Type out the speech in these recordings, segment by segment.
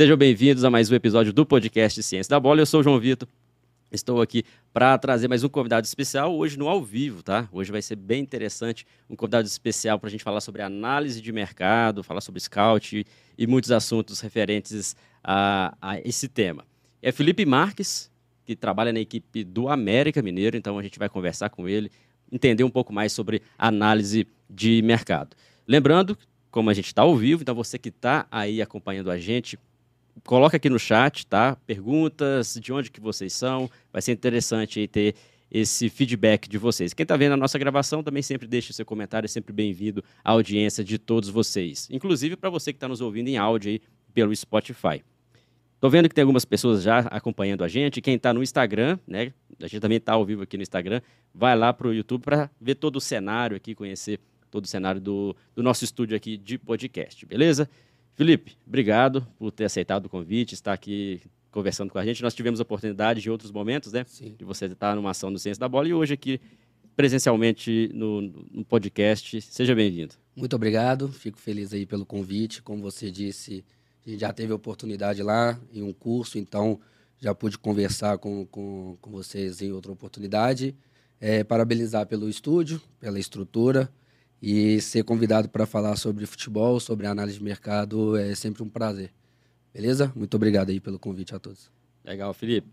Sejam bem-vindos a mais um episódio do podcast Ciência da Bola. Eu sou o João Vitor. Estou aqui para trazer mais um convidado especial, hoje no ao vivo, tá? Hoje vai ser bem interessante, um convidado especial para a gente falar sobre análise de mercado, falar sobre scout e muitos assuntos referentes a, a esse tema. É Felipe Marques, que trabalha na equipe do América Mineiro, então a gente vai conversar com ele, entender um pouco mais sobre análise de mercado. Lembrando, como a gente está ao vivo, então você que está aí acompanhando a gente, coloca aqui no chat, tá? Perguntas, de onde que vocês são. Vai ser interessante ter esse feedback de vocês. Quem está vendo a nossa gravação também sempre deixa seu comentário, é sempre bem-vindo à audiência de todos vocês. Inclusive para você que está nos ouvindo em áudio aí pelo Spotify. Tô vendo que tem algumas pessoas já acompanhando a gente. Quem está no Instagram, né? A gente também está ao vivo aqui no Instagram. Vai lá para o YouTube para ver todo o cenário aqui, conhecer todo o cenário do, do nosso estúdio aqui de podcast, beleza? Felipe, obrigado por ter aceitado o convite, estar aqui conversando com a gente. Nós tivemos oportunidade de outros momentos, né? Sim. De você estar numa ação do Ciência da Bola e hoje aqui presencialmente no, no podcast. Seja bem-vindo. Muito obrigado, fico feliz aí pelo convite. Como você disse, a gente já teve oportunidade lá em um curso, então já pude conversar com, com, com vocês em outra oportunidade. É, parabenizar pelo estúdio, pela estrutura, e ser convidado para falar sobre futebol, sobre análise de mercado é sempre um prazer. Beleza? Muito obrigado aí pelo convite a todos. Legal, Felipe.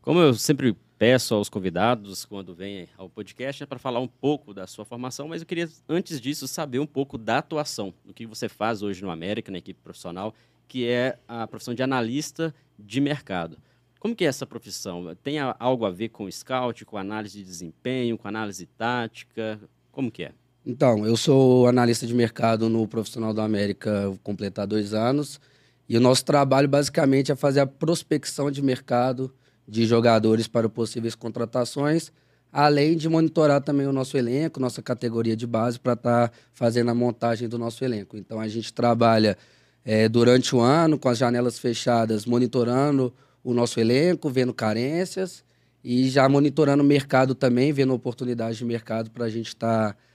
Como eu sempre peço aos convidados quando vêm ao podcast é para falar um pouco da sua formação, mas eu queria antes disso saber um pouco da atuação, do que você faz hoje no América, na equipe profissional, que é a profissão de analista de mercado. Como que é essa profissão? Tem algo a ver com scout, com análise de desempenho, com análise tática? Como que é? Então, eu sou analista de mercado no Profissional da América, completar dois anos. E o nosso trabalho, basicamente, é fazer a prospecção de mercado de jogadores para possíveis contratações, além de monitorar também o nosso elenco, nossa categoria de base, para estar tá fazendo a montagem do nosso elenco. Então, a gente trabalha é, durante o ano, com as janelas fechadas, monitorando o nosso elenco, vendo carências e já monitorando o mercado também, vendo oportunidades de mercado para a gente estar. Tá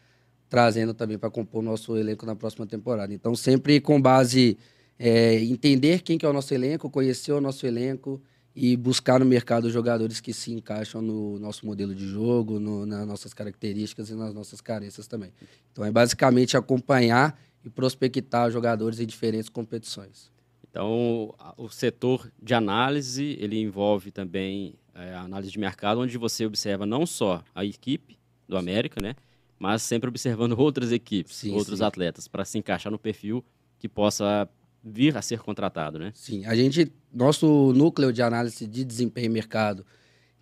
trazendo também para compor o nosso elenco na próxima temporada. Então, sempre com base é, entender quem que é o nosso elenco, conhecer o nosso elenco e buscar no mercado jogadores que se encaixam no nosso modelo de jogo, no, nas nossas características e nas nossas carências também. Então, é basicamente acompanhar e prospectar jogadores em diferentes competições. Então, o setor de análise, ele envolve também é, a análise de mercado, onde você observa não só a equipe do América, né? Mas sempre observando outras equipes, sim, outros sim. atletas, para se encaixar no perfil que possa vir a ser contratado, né? Sim, a gente, nosso núcleo de análise de desempenho e mercado,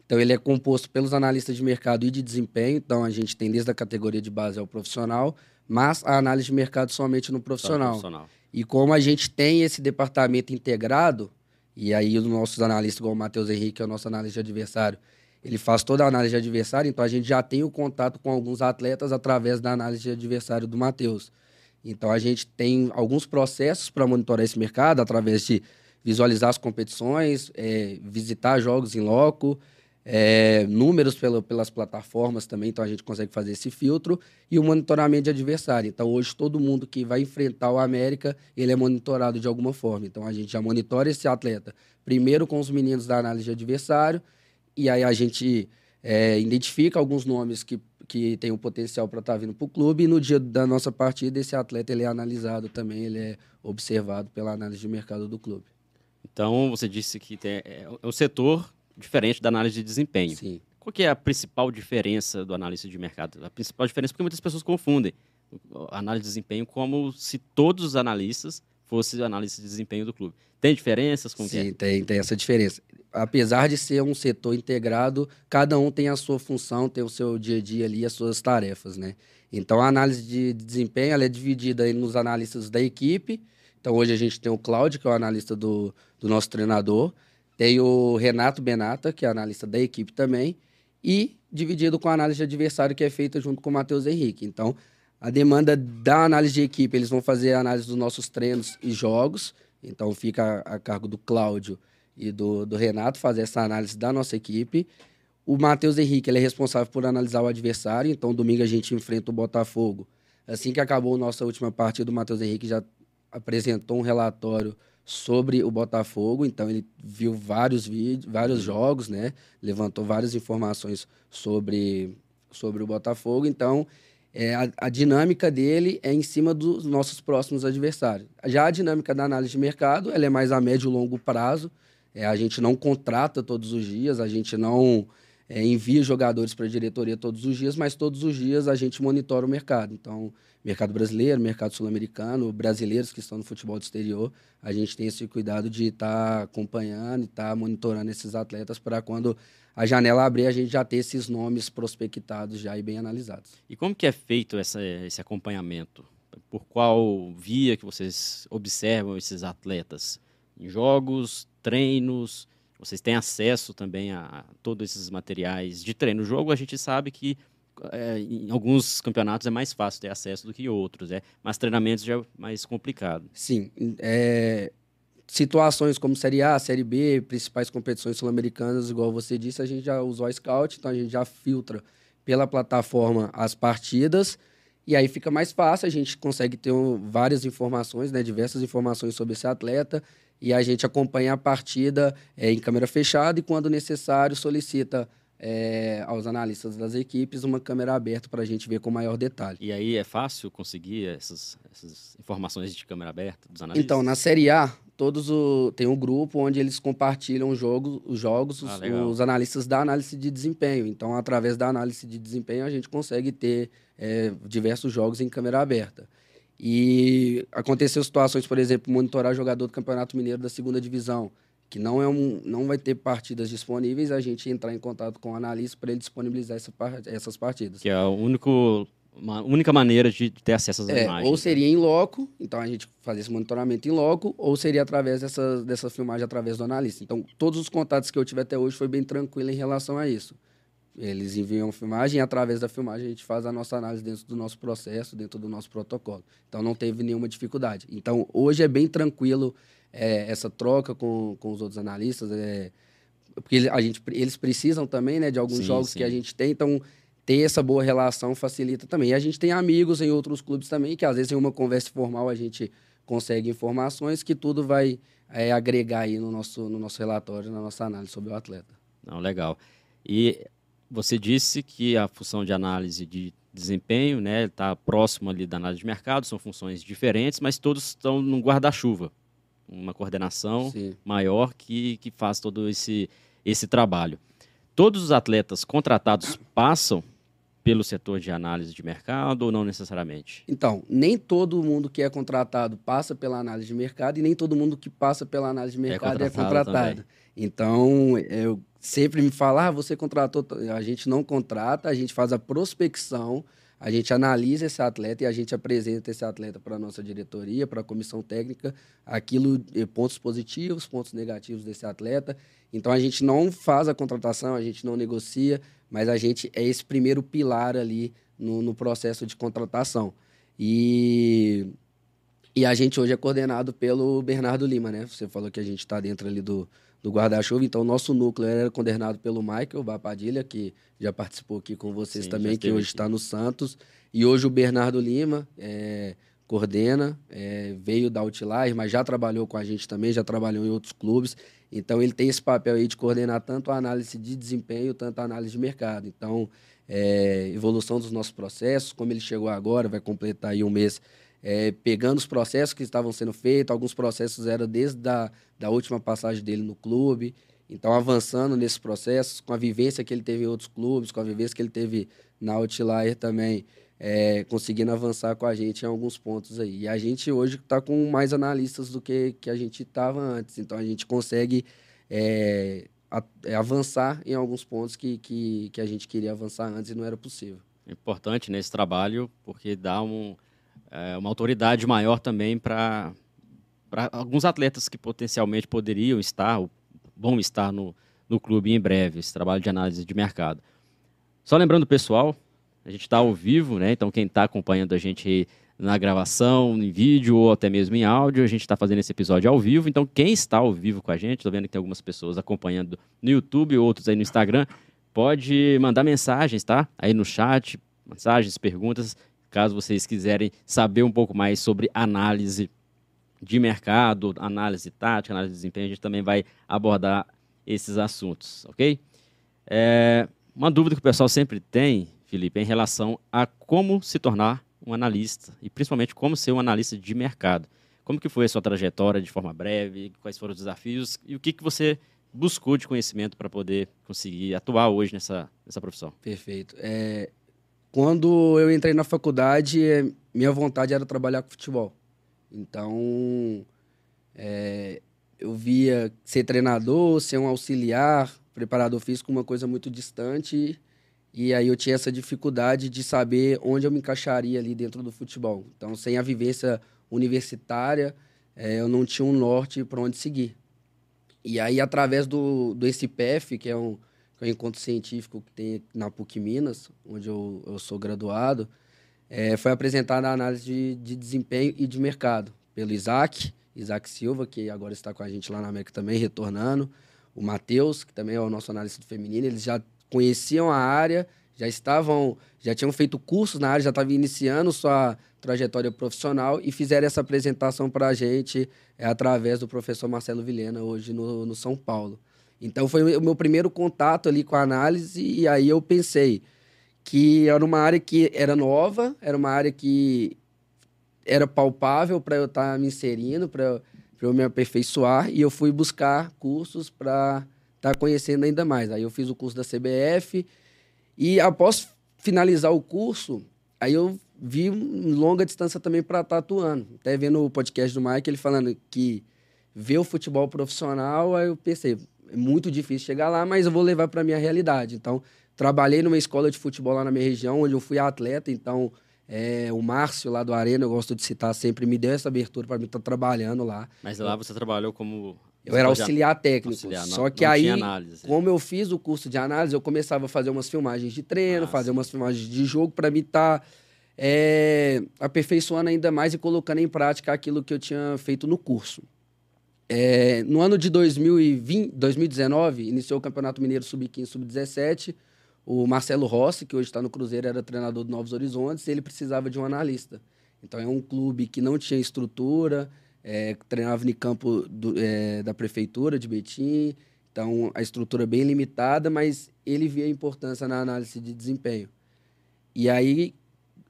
então ele é composto pelos analistas de mercado e de desempenho, então a gente tem desde a categoria de base ao profissional, mas a análise de mercado somente no profissional. profissional. E como a gente tem esse departamento integrado, e aí os nossos analistas, como o Matheus Henrique, é o nosso analista de adversário, ele faz toda a análise de adversário, então a gente já tem o contato com alguns atletas através da análise de adversário do Matheus. Então a gente tem alguns processos para monitorar esse mercado através de visualizar as competições, é, visitar jogos em loco, é, números pela, pelas plataformas também, então a gente consegue fazer esse filtro e o monitoramento de adversário. Então hoje todo mundo que vai enfrentar o América, ele é monitorado de alguma forma. Então a gente já monitora esse atleta primeiro com os meninos da análise de adversário, e aí a gente é, identifica alguns nomes que, que têm o potencial para estar tá vindo para o clube. E no dia da nossa partida, esse atleta ele é analisado também, ele é observado pela análise de mercado do clube. Então, você disse que tem, é, é um setor diferente da análise de desempenho. Sim. Qual que é a principal diferença do análise de mercado? A principal diferença é porque muitas pessoas confundem a análise de desempenho como se todos os analistas fossem análise de desempenho do clube. Tem diferenças? com Sim, é? tem, tem essa diferença apesar de ser um setor integrado, cada um tem a sua função, tem o seu dia a dia ali, as suas tarefas, né? Então, a análise de desempenho ela é dividida nos analistas da equipe. Então, hoje a gente tem o Cláudio, que é o analista do, do nosso treinador. Tem o Renato Benata, que é analista da equipe também. E dividido com a análise de adversário, que é feita junto com o Matheus Henrique. Então, a demanda da análise de equipe, eles vão fazer a análise dos nossos treinos e jogos. Então, fica a, a cargo do Cláudio e do, do Renato fazer essa análise da nossa equipe. O Matheus Henrique ele é responsável por analisar o adversário, então domingo a gente enfrenta o Botafogo. Assim que acabou a nossa última partida, o Matheus Henrique já apresentou um relatório sobre o Botafogo, então ele viu vários vídeos, vários jogos, né? Levantou várias informações sobre, sobre o Botafogo, então é, a, a, dinâmica dele é em cima dos nossos próximos adversários. Já a dinâmica da análise de mercado, ela é mais a médio e longo prazo. É, a gente não contrata todos os dias, a gente não é, envia jogadores para a diretoria todos os dias, mas todos os dias a gente monitora o mercado. Então, mercado brasileiro, mercado sul-americano, brasileiros que estão no futebol do exterior, a gente tem esse cuidado de estar tá acompanhando e estar tá monitorando esses atletas para quando a janela abrir, a gente já ter esses nomes prospectados já e bem analisados. E como que é feito essa, esse acompanhamento? Por qual via que vocês observam esses atletas? Em jogos, treinos, vocês têm acesso também a todos esses materiais de treino. O jogo a gente sabe que é, em alguns campeonatos é mais fácil ter acesso do que outros, é, mas treinamentos já é mais complicado. Sim, é, situações como Série A, Série B, principais competições sul-americanas, igual você disse, a gente já usou a Scout, então a gente já filtra pela plataforma as partidas e aí fica mais fácil, a gente consegue ter várias informações, né, diversas informações sobre esse atleta e a gente acompanha a partida é, em câmera fechada e, quando necessário, solicita é, aos analistas das equipes uma câmera aberta para a gente ver com maior detalhe. E aí é fácil conseguir essas, essas informações de câmera aberta dos analistas? Então, na Série A, todos o, tem um grupo onde eles compartilham os jogos, os, jogos ah, os, os, analistas da análise de desempenho. Então, através da análise de desempenho, a gente consegue ter é, diversos jogos em câmera aberta. E aconteceu situações, por exemplo, monitorar jogador do Campeonato Mineiro da segunda divisão, que não, é um, não vai ter partidas disponíveis, a gente entrar em contato com o analista para ele disponibilizar essa, essas partidas. Que é a único, uma única maneira de ter acesso às é, imagens. Ou né? seria em loco, então a gente fazia esse monitoramento em loco, ou seria através dessa, dessa filmagem através do analista. Então, todos os contatos que eu tive até hoje foi bem tranquilo em relação a isso. Eles enviam a filmagem e, através da filmagem, a gente faz a nossa análise dentro do nosso processo, dentro do nosso protocolo. Então, não teve nenhuma dificuldade. Então, hoje é bem tranquilo é, essa troca com, com os outros analistas, é, porque a gente, eles precisam também né, de alguns sim, jogos sim. que a gente tem. Então, ter essa boa relação facilita também. E a gente tem amigos em outros clubes também, que às vezes em uma conversa formal a gente consegue informações que tudo vai é, agregar aí no nosso, no nosso relatório, na nossa análise sobre o atleta. Não, legal. E você disse que a função de análise de desempenho né, está próximo ali da análise de mercado, são funções diferentes, mas todos estão num guarda-chuva, uma coordenação Sim. maior que, que faz todo esse, esse trabalho. Todos os atletas contratados passam pelo setor de análise de mercado ou não necessariamente? Então, nem todo mundo que é contratado passa pela análise de mercado e nem todo mundo que passa pela análise de é mercado é contratado. É contratado. Então, eu sempre me fala, ah, você contratou. A gente não contrata, a gente faz a prospecção, a gente analisa esse atleta e a gente apresenta esse atleta para a nossa diretoria, para a comissão técnica, aquilo, eh, pontos positivos, pontos negativos desse atleta. Então a gente não faz a contratação, a gente não negocia, mas a gente é esse primeiro pilar ali no, no processo de contratação. E, e a gente hoje é coordenado pelo Bernardo Lima, né? Você falou que a gente está dentro ali do, do guarda-chuva. Então, o nosso núcleo era coordenado pelo Michael Bapadilha, que já participou aqui com vocês Sim, também, que hoje está no Santos. E hoje o Bernardo Lima é, coordena, é, veio da Outlier, mas já trabalhou com a gente também, já trabalhou em outros clubes. Então, ele tem esse papel aí de coordenar tanto a análise de desempenho, tanto a análise de mercado. Então, é, evolução dos nossos processos, como ele chegou agora, vai completar aí um mês é, pegando os processos que estavam sendo feitos, alguns processos eram desde a da última passagem dele no clube, então avançando nesses processos, com a vivência que ele teve em outros clubes, com a vivência que ele teve na Outlier também, é, conseguindo avançar com a gente em alguns pontos aí. E a gente hoje está com mais analistas do que, que a gente estava antes, então a gente consegue é, a, é, avançar em alguns pontos que, que, que a gente queria avançar antes e não era possível. Importante nesse trabalho, porque dá um é, uma autoridade maior também para alguns atletas que potencialmente poderiam estar, ou vão estar no, no clube em breve, esse trabalho de análise de mercado. Só lembrando, pessoal, a gente está ao vivo, né? Então, quem está acompanhando a gente na gravação, em vídeo ou até mesmo em áudio, a gente está fazendo esse episódio ao vivo. Então, quem está ao vivo com a gente, estou vendo que tem algumas pessoas acompanhando no YouTube, outros aí no Instagram, pode mandar mensagens, tá? Aí no chat, mensagens, perguntas caso vocês quiserem saber um pouco mais sobre análise de mercado, análise tática, análise de desempenho, a gente também vai abordar esses assuntos, ok? É, uma dúvida que o pessoal sempre tem, Felipe, é em relação a como se tornar um analista e principalmente como ser um analista de mercado. Como que foi a sua trajetória de forma breve? Quais foram os desafios e o que, que você buscou de conhecimento para poder conseguir atuar hoje nessa, nessa profissão? Perfeito. É, quando eu entrei na faculdade, é, minha vontade era trabalhar com futebol. Então, é, eu via ser treinador, ser um auxiliar, preparador físico, uma coisa muito distante. E aí eu tinha essa dificuldade de saber onde eu me encaixaria ali dentro do futebol. Então, sem a vivência universitária, é, eu não tinha um norte para onde seguir. E aí, através do, do SPF, que é um, que é um encontro científico que tem na PUC Minas, onde eu, eu sou graduado, é, foi apresentada a análise de, de desempenho e de mercado pelo Isaac, Isaac Silva, que agora está com a gente lá na América também, retornando. O Matheus, que também é o nosso analista feminino, eles já conheciam a área, já estavam, já tinham feito cursos na área, já estavam iniciando sua trajetória profissional e fizeram essa apresentação para a gente é, através do professor Marcelo Vilhena, hoje no, no São Paulo. Então foi o meu primeiro contato ali com a análise e aí eu pensei que era uma área que era nova, era uma área que era palpável para eu estar tá me inserindo, para eu me aperfeiçoar, e eu fui buscar cursos para estar tá conhecendo ainda mais. Aí eu fiz o curso da CBF, e após finalizar o curso, aí eu vi longa distância também para estar tá atuando. Até vendo o podcast do Mike, ele falando que ver o futebol profissional, aí eu pensei, é muito difícil chegar lá, mas eu vou levar para minha realidade. Então, trabalhei numa escola de futebol lá na minha região, onde eu fui atleta, então é, o Márcio lá do Arena, eu gosto de citar sempre, me deu essa abertura para mim estar tá trabalhando lá. Mas lá você trabalhou como. Eu era auxiliar técnico. Auxiliar, só que aí, análise. como eu fiz o curso de análise, eu começava a fazer umas filmagens de treino, ah, fazer sim. umas filmagens de jogo para mim estar tá, é, aperfeiçoando ainda mais e colocando em prática aquilo que eu tinha feito no curso. É, no ano de 2020, 2019, iniciou o Campeonato Mineiro Sub-15, Sub-17 o Marcelo Rossi, que hoje está no Cruzeiro, era treinador do Novos Horizontes, e ele precisava de um analista. Então é um clube que não tinha estrutura, é, treinava em campo do, é, da prefeitura de Betim, então a estrutura bem limitada, mas ele via a importância na análise de desempenho. E aí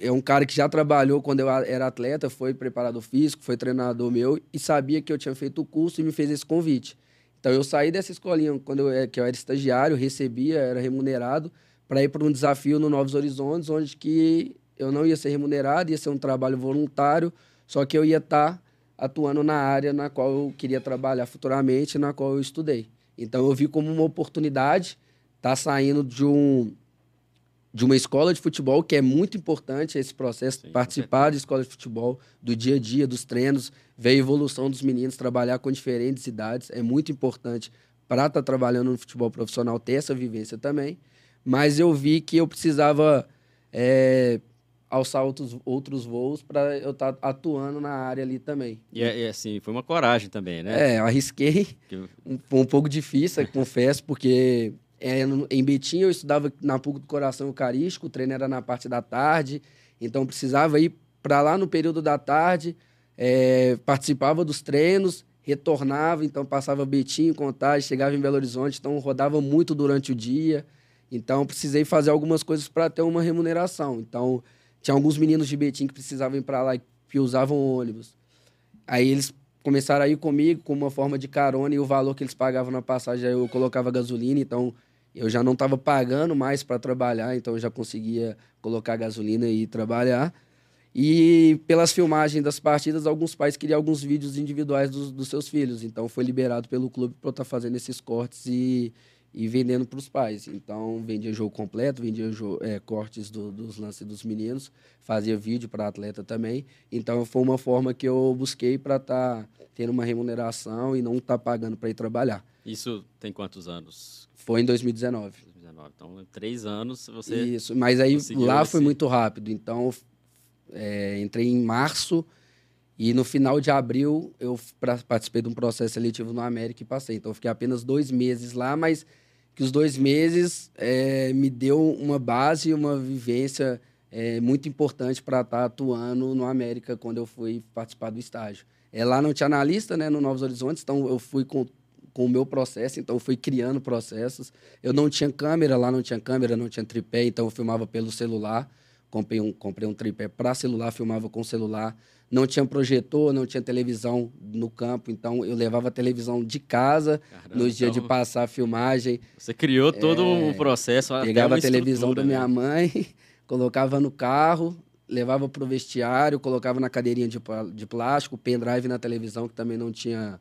é um cara que já trabalhou quando eu era atleta, foi preparador físico, foi treinador meu e sabia que eu tinha feito o curso e me fez esse convite. Então eu saí dessa escolinha quando eu, é, que eu era estagiário, recebia, era remunerado para ir para um desafio no Novos Horizontes, onde que eu não ia ser remunerado, ia ser um trabalho voluntário, só que eu ia estar tá atuando na área na qual eu queria trabalhar futuramente, na qual eu estudei. Então eu vi como uma oportunidade estar tá saindo de um de uma escola de futebol, que é muito importante esse processo, Sim, participar de escola de futebol, do dia a dia, dos treinos, ver a evolução dos meninos, trabalhar com diferentes idades, é muito importante para estar tá trabalhando no futebol profissional, ter essa vivência também. Mas eu vi que eu precisava é, alçar outros, outros voos para eu estar tá atuando na área ali também. E, é, assim, foi uma coragem também, né? É, eu arrisquei, um, um pouco difícil, confesso, porque é, em Betim eu estudava na PUC do Coração Eucarístico, o treino era na parte da tarde, então precisava ir para lá no período da tarde, é, participava dos treinos, retornava, então passava Betim, Contagem, chegava em Belo Horizonte, então rodava muito durante o dia. Então precisei fazer algumas coisas para ter uma remuneração. Então tinha alguns meninos de Betim que precisavam ir para lá e que usavam ônibus. Aí eles começaram a ir comigo com uma forma de carona e o valor que eles pagavam na passagem eu colocava gasolina, então eu já não estava pagando mais para trabalhar, então eu já conseguia colocar gasolina e trabalhar. E pelas filmagens das partidas, alguns pais queriam alguns vídeos individuais dos, dos seus filhos. Então foi liberado pelo clube para estar tá fazendo esses cortes e, e vendendo para os pais. Então vendia jogo completo, vendia jogo, é, cortes do, dos lances dos meninos, fazia vídeo para atleta também. Então foi uma forma que eu busquei para estar tá tendo uma remuneração e não estar tá pagando para ir trabalhar. Isso tem quantos anos? Foi em 2019. 2019. Então, três anos você. Isso, mas aí lá esse... foi muito rápido. Então, é, entrei em março e no final de abril eu participei de um processo seletivo no América e passei. Então, fiquei apenas dois meses lá, mas que os dois meses é, me deu uma base, uma vivência é, muito importante para estar tá atuando no América quando eu fui participar do estágio. É, lá não tinha analista, né, no Novos Horizontes, então eu fui com, com o meu processo, então eu fui criando processos. Eu não tinha câmera, lá não tinha câmera, não tinha tripé, então eu filmava pelo celular. Comprei um, comprei um tripé para celular, filmava com celular. Não tinha projetor, não tinha televisão no campo, então eu levava a televisão de casa Caramba, nos dias então... de passar a filmagem. Você criou todo é... um processo. Pegava a televisão da minha né? mãe, colocava no carro, levava para o vestiário, colocava na cadeirinha de, de plástico, pendrive na televisão, que também não tinha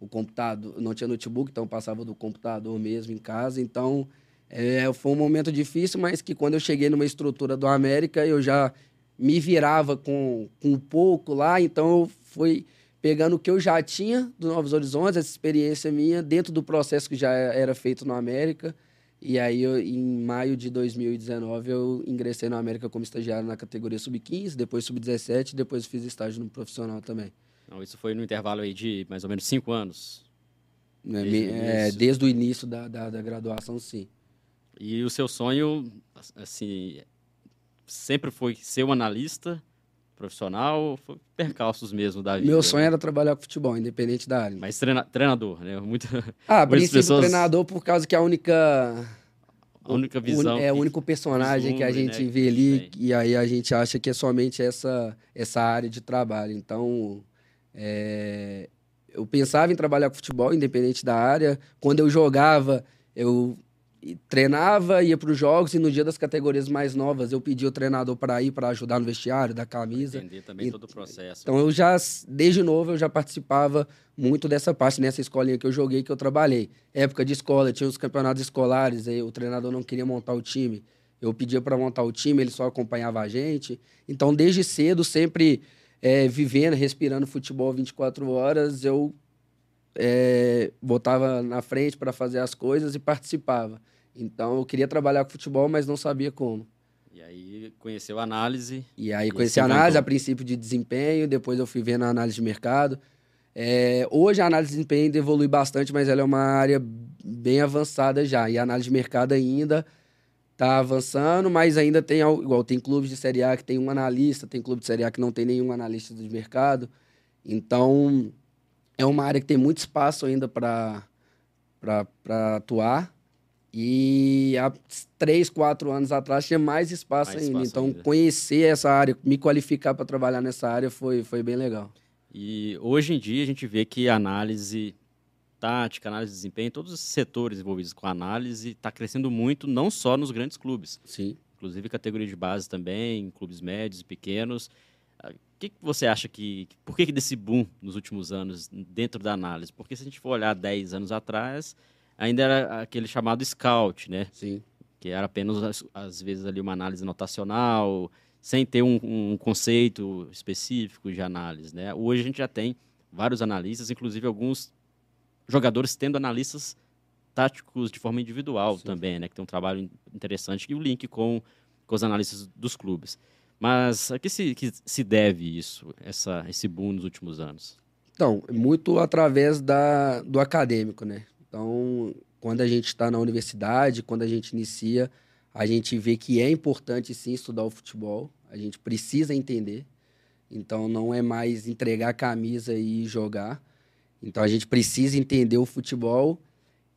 o computador, não tinha notebook, então passava do computador mesmo em casa. Então, é, foi um momento difícil, mas que quando eu cheguei numa estrutura do América, eu já me virava com, com um pouco lá, então eu fui pegando o que eu já tinha do Novos Horizontes, essa experiência minha, dentro do processo que já era feito no América, e aí, eu, em maio de 2019, eu ingressei na América como estagiário na categoria sub-15, depois sub-17, depois fiz estágio no profissional também. Não, isso foi no intervalo aí de mais ou menos cinco anos? Né, desde, é, desde o início da, da, da, graduação, sim. E o seu sonho, assim, sempre foi ser um analista profissional, foi percalços mesmo da vida? Meu sonho era trabalhar com futebol, independente da área. Mas treina, treinador, né? Muito, ah, princípio pessoas... treinador por causa que a única... A única visão. É o único personagem que a gente né? vê ali e aí a gente acha que é somente essa, essa área de trabalho. Então, é... eu pensava em trabalhar com futebol, independente da área. Quando eu jogava, eu treinava, ia para os jogos e no dia das categorias mais novas eu pedi o treinador para ir para ajudar no vestiário, da camisa. Entender também e, todo o processo. Então eu já, desde novo, eu já participava muito dessa parte, nessa escolinha que eu joguei, que eu trabalhei. Época de escola, tinha os campeonatos escolares, aí o treinador não queria montar o time. Eu pedia para montar o time, ele só acompanhava a gente. Então, desde cedo, sempre é, vivendo, respirando futebol 24 horas, eu é, botava na frente para fazer as coisas e participava. Então eu queria trabalhar com futebol, mas não sabia como. E aí conheceu a análise. E aí conheci a análise a princípio de desempenho, depois eu fui vendo a análise de mercado. É, hoje a análise de desempenho evolui bastante, mas ela é uma área bem avançada já. E a análise de mercado ainda está avançando, mas ainda tem igual tem clubes de Série A que tem um analista, tem clube de Série A que não tem nenhum analista de mercado. Então é uma área que tem muito espaço ainda para atuar. E há três, quatro anos atrás tinha mais espaço mais ainda. Espaço então, ainda. conhecer essa área, me qualificar para trabalhar nessa área foi, foi bem legal. E hoje em dia a gente vê que a análise tática, análise de desempenho, todos os setores envolvidos com análise está crescendo muito, não só nos grandes clubes. Sim. Inclusive categoria de base também, clubes médios e pequenos. O que, que você acha que. Por que, que desse boom nos últimos anos dentro da análise? Porque se a gente for olhar 10 anos atrás, ainda era aquele chamado scout, né? Sim. Que era apenas, às vezes, ali uma análise notacional, sem ter um, um conceito específico de análise, né? Hoje a gente já tem vários analistas, inclusive alguns jogadores tendo analistas táticos de forma individual Sim. também, né? Que tem um trabalho interessante e o link com, com os analistas dos clubes. Mas a que se, que se deve isso, essa, esse boom nos últimos anos? Então, muito através da, do acadêmico, né? Então, quando a gente está na universidade, quando a gente inicia, a gente vê que é importante sim estudar o futebol, a gente precisa entender. Então, não é mais entregar a camisa e jogar. Então, a gente precisa entender o futebol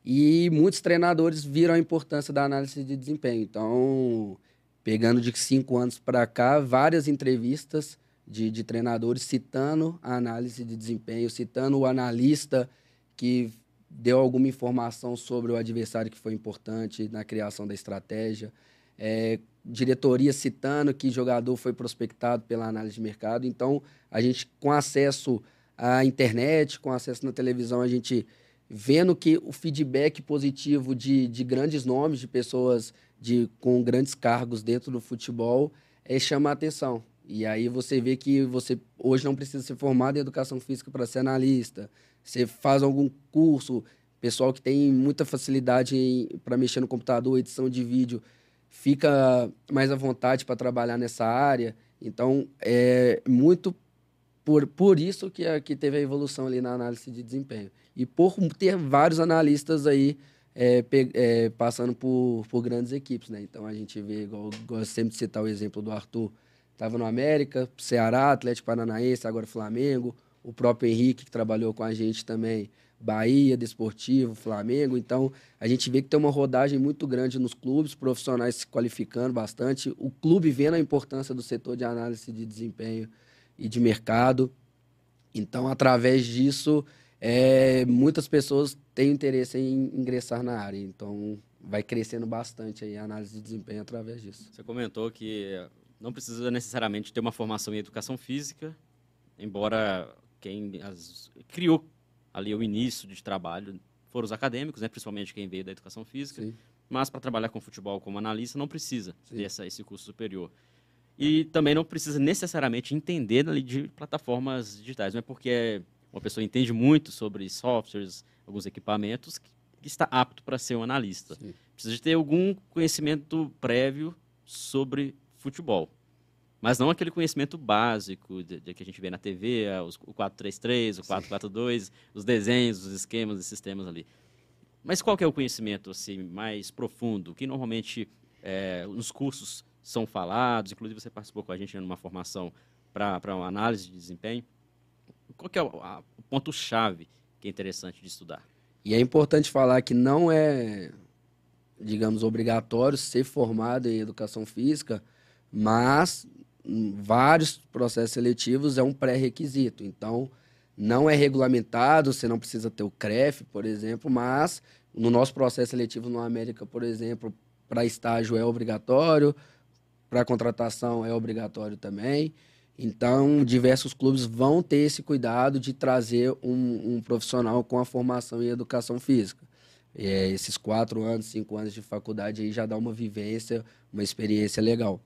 e muitos treinadores viram a importância da análise de desempenho. Então, pegando de cinco anos para cá, várias entrevistas de, de treinadores citando a análise de desempenho, citando o analista que deu alguma informação sobre o adversário que foi importante na criação da estratégia. É, diretoria citando que jogador foi prospectado pela análise de mercado. Então, a gente, com acesso à internet, com acesso na televisão, a gente vendo que o feedback positivo de, de grandes nomes, de pessoas de, com grandes cargos dentro do futebol, é, chama a atenção. E aí você vê que você hoje não precisa ser formado em educação física para ser analista. Você faz algum curso, pessoal que tem muita facilidade para mexer no computador, edição de vídeo, fica mais à vontade para trabalhar nessa área. Então, é muito por, por isso que, que teve a evolução ali na análise de desempenho. E por ter vários analistas aí é, é, passando por, por grandes equipes, né? Então a gente vê, igual, gosto sempre de citar o exemplo do Arthur, estava no América, Ceará, Atlético Paranaense, agora Flamengo, o próprio Henrique, que trabalhou com a gente também, Bahia, Desportivo, Flamengo. Então, a gente vê que tem uma rodagem muito grande nos clubes, profissionais se qualificando bastante, o clube vendo a importância do setor de análise de desempenho e de mercado. Então, através disso, é, muitas pessoas têm interesse em ingressar na área. Então, vai crescendo bastante aí a análise de desempenho através disso. Você comentou que não precisa necessariamente ter uma formação em educação física, embora quem as, criou ali o início de trabalho foram os acadêmicos, né, principalmente quem veio da educação física, Sim. mas para trabalhar com futebol como analista não precisa Sim. ter essa, esse curso superior. E também não precisa necessariamente entender ali de plataformas digitais, não é porque uma pessoa entende muito sobre softwares, alguns equipamentos, que, que está apto para ser um analista. Sim. Precisa de ter algum conhecimento prévio sobre futebol. Mas não aquele conhecimento básico de, de que a gente vê na TV, é, os, o 433, o 442, Sim. os desenhos, os esquemas e sistemas ali. Mas qual que é o conhecimento assim mais profundo, que normalmente é, nos cursos são falados, inclusive você participou com a gente numa formação para uma análise de desempenho. Qual que é o, o ponto-chave que é interessante de estudar? E é importante falar que não é, digamos, obrigatório ser formado em educação física, mas vários processos seletivos é um pré-requisito. Então, não é regulamentado, você não precisa ter o CREF, por exemplo, mas no nosso processo seletivo no América, por exemplo, para estágio é obrigatório, para contratação é obrigatório também. Então, diversos clubes vão ter esse cuidado de trazer um, um profissional com a formação em educação física. É, esses quatro anos, cinco anos de faculdade aí já dá uma vivência, uma experiência legal.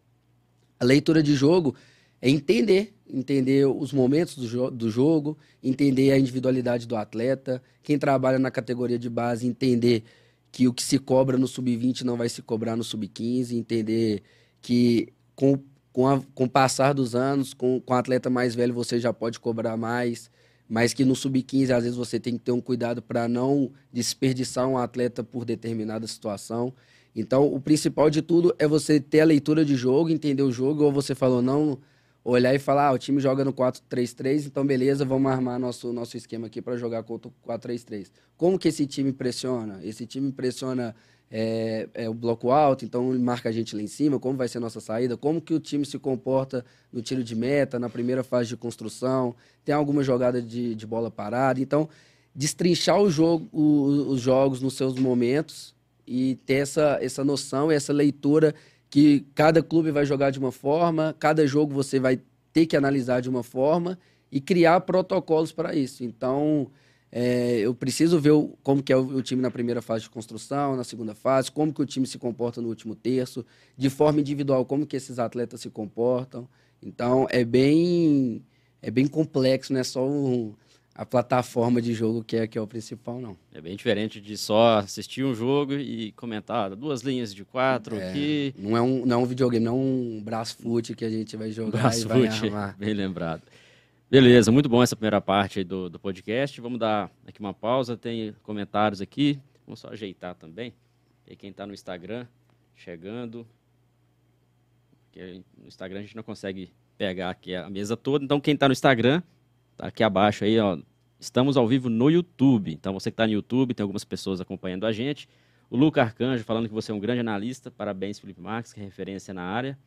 A leitura de jogo é entender, entender os momentos do, jo do jogo, entender a individualidade do atleta. Quem trabalha na categoria de base, entender que o que se cobra no sub-20 não vai se cobrar no sub-15, entender que com, com, a, com o passar dos anos, com, com o atleta mais velho, você já pode cobrar mais, mas que no sub-15, às vezes, você tem que ter um cuidado para não desperdiçar um atleta por determinada situação. Então, o principal de tudo é você ter a leitura de jogo, entender o jogo, ou você falou, não olhar e falar, ah, o time joga no 4-3-3, então beleza, vamos armar nosso, nosso esquema aqui para jogar contra o 4-3-3. Como que esse time pressiona? Esse time pressiona é, é, o bloco alto, então marca a gente lá em cima, como vai ser a nossa saída, como que o time se comporta no tiro de meta, na primeira fase de construção, tem alguma jogada de, de bola parada, então destrinchar o jogo, o, os jogos nos seus momentos e ter essa, essa noção, essa leitura que cada clube vai jogar de uma forma, cada jogo você vai ter que analisar de uma forma e criar protocolos para isso. Então, é, eu preciso ver o, como que é o, o, time na primeira fase de construção, na segunda fase, como que o time se comporta no último terço, de forma individual, como que esses atletas se comportam. Então, é bem, é bem complexo, não é só um, a plataforma de jogo que é, que é o principal, não. É bem diferente de só assistir um jogo e comentar duas linhas de quatro é, que... Não é, um, não é um videogame, não é um Brasfoot que a gente vai jogar Brasfoot, e bem lembrado. Beleza, muito bom essa primeira parte do, do podcast. Vamos dar aqui uma pausa, tem comentários aqui. Vamos só ajeitar também. E quem está no Instagram, chegando. Porque no Instagram a gente não consegue pegar aqui a mesa toda. Então quem está no Instagram aqui abaixo aí, ó. Estamos ao vivo no YouTube. Então você que está no YouTube, tem algumas pessoas acompanhando a gente. O Luca Arcanjo falando que você é um grande analista. Parabéns, Felipe Marques, que é referência na área.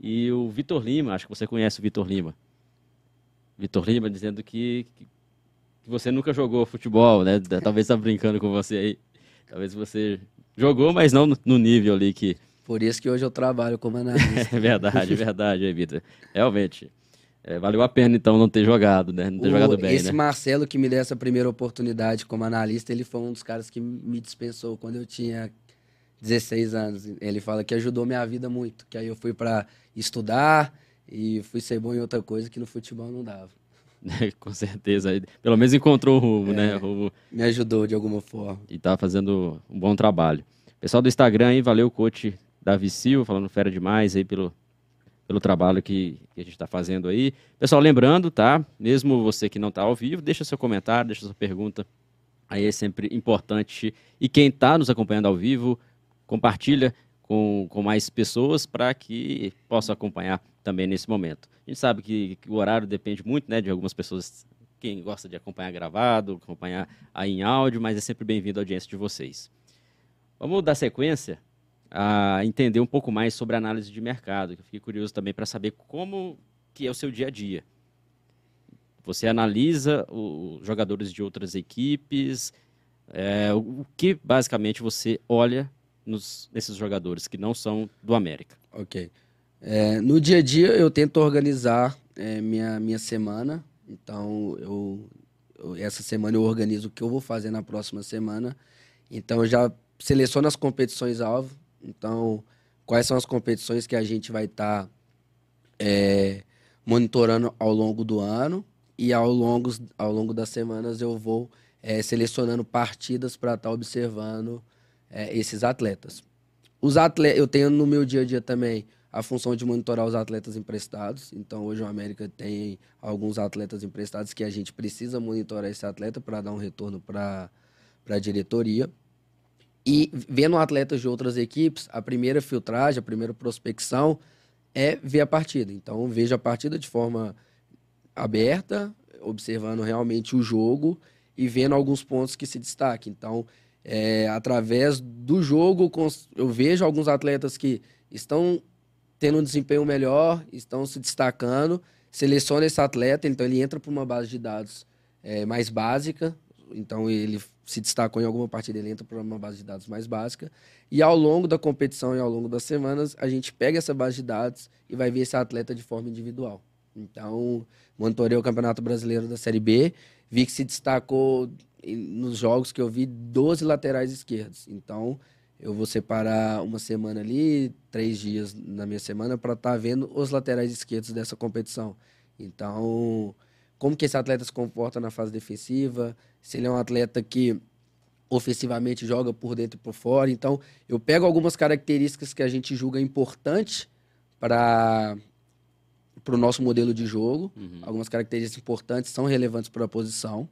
E o Vitor Lima, acho que você conhece o Vitor Lima. Vitor Lima dizendo que, que, que, você nunca jogou futebol, né? Talvez está brincando com você aí. Talvez você jogou, mas não no, no nível ali que. Por isso que hoje eu trabalho como analista. é verdade, é verdade, Vitor. Realmente. É, valeu a pena, então, não ter jogado, né? Não ter o, jogado bem, Esse né? Marcelo que me deu essa primeira oportunidade como analista, ele foi um dos caras que me dispensou quando eu tinha 16 anos. Ele fala que ajudou minha vida muito, que aí eu fui para estudar e fui ser bom em outra coisa que no futebol não dava. Com certeza. Pelo menos encontrou o rumo, né? é, né? O rumo... Me ajudou de alguma forma. E tá fazendo um bom trabalho. Pessoal do Instagram aí, valeu, coach Davi Silva, falando fera demais aí pelo, pelo trabalho que, que a gente está fazendo aí. Pessoal, lembrando, tá? Mesmo você que não está ao vivo, deixa seu comentário, deixa sua pergunta Aí é sempre importante. E quem está nos acompanhando ao vivo, compartilha com, com mais pessoas para que possa acompanhar também nesse momento. A gente sabe que, que, o horário depende muito né, de algumas pessoas, quem gosta de acompanhar gravado, acompanhar aí em áudio, mas é sempre bem-vindo a audiência de vocês. Vamos dar sequência a entender um pouco mais sobre análise de mercado. Eu fiquei curioso também para saber como que é o seu dia a dia. Você analisa os jogadores de outras equipes, é, o que basicamente você olha nos, nesses jogadores que não são do América? Ok. É, no dia a dia eu tento organizar é, minha, minha semana. Então eu, eu, essa semana eu organizo o que eu vou fazer na próxima semana. Então eu já seleciono as competições alvo. Então quais são as competições que a gente vai estar tá, é, monitorando ao longo do ano e ao longo, ao longo das semanas eu vou é, selecionando partidas para estar tá observando é, esses atletas. Os atletas, eu tenho no meu dia a dia também a função de monitorar os atletas emprestados. Então, hoje o América tem alguns atletas emprestados que a gente precisa monitorar esse atleta para dar um retorno para a diretoria. E vendo atletas de outras equipes, a primeira filtragem, a primeira prospecção é ver a partida. Então, vejo a partida de forma aberta, observando realmente o jogo e vendo alguns pontos que se destaquem. Então, é, através do jogo, eu vejo alguns atletas que estão tendo um desempenho melhor, estão se destacando, seleciona esse atleta, então ele entra para uma base de dados é, mais básica, então ele se destacou em alguma partida, entra para uma base de dados mais básica, e ao longo da competição e ao longo das semanas, a gente pega essa base de dados e vai ver esse atleta de forma individual. Então, monitorei o Campeonato Brasileiro da Série B, vi que se destacou nos jogos que eu vi 12 laterais esquerdos. Então, eu vou separar uma semana ali, três dias na minha semana, para estar tá vendo os laterais esquerdos dessa competição. Então, como que esse atleta se comporta na fase defensiva, se ele é um atleta que ofensivamente joga por dentro e por fora. Então, eu pego algumas características que a gente julga importante para para o nosso modelo de jogo. Uhum. Algumas características importantes são relevantes para a posição.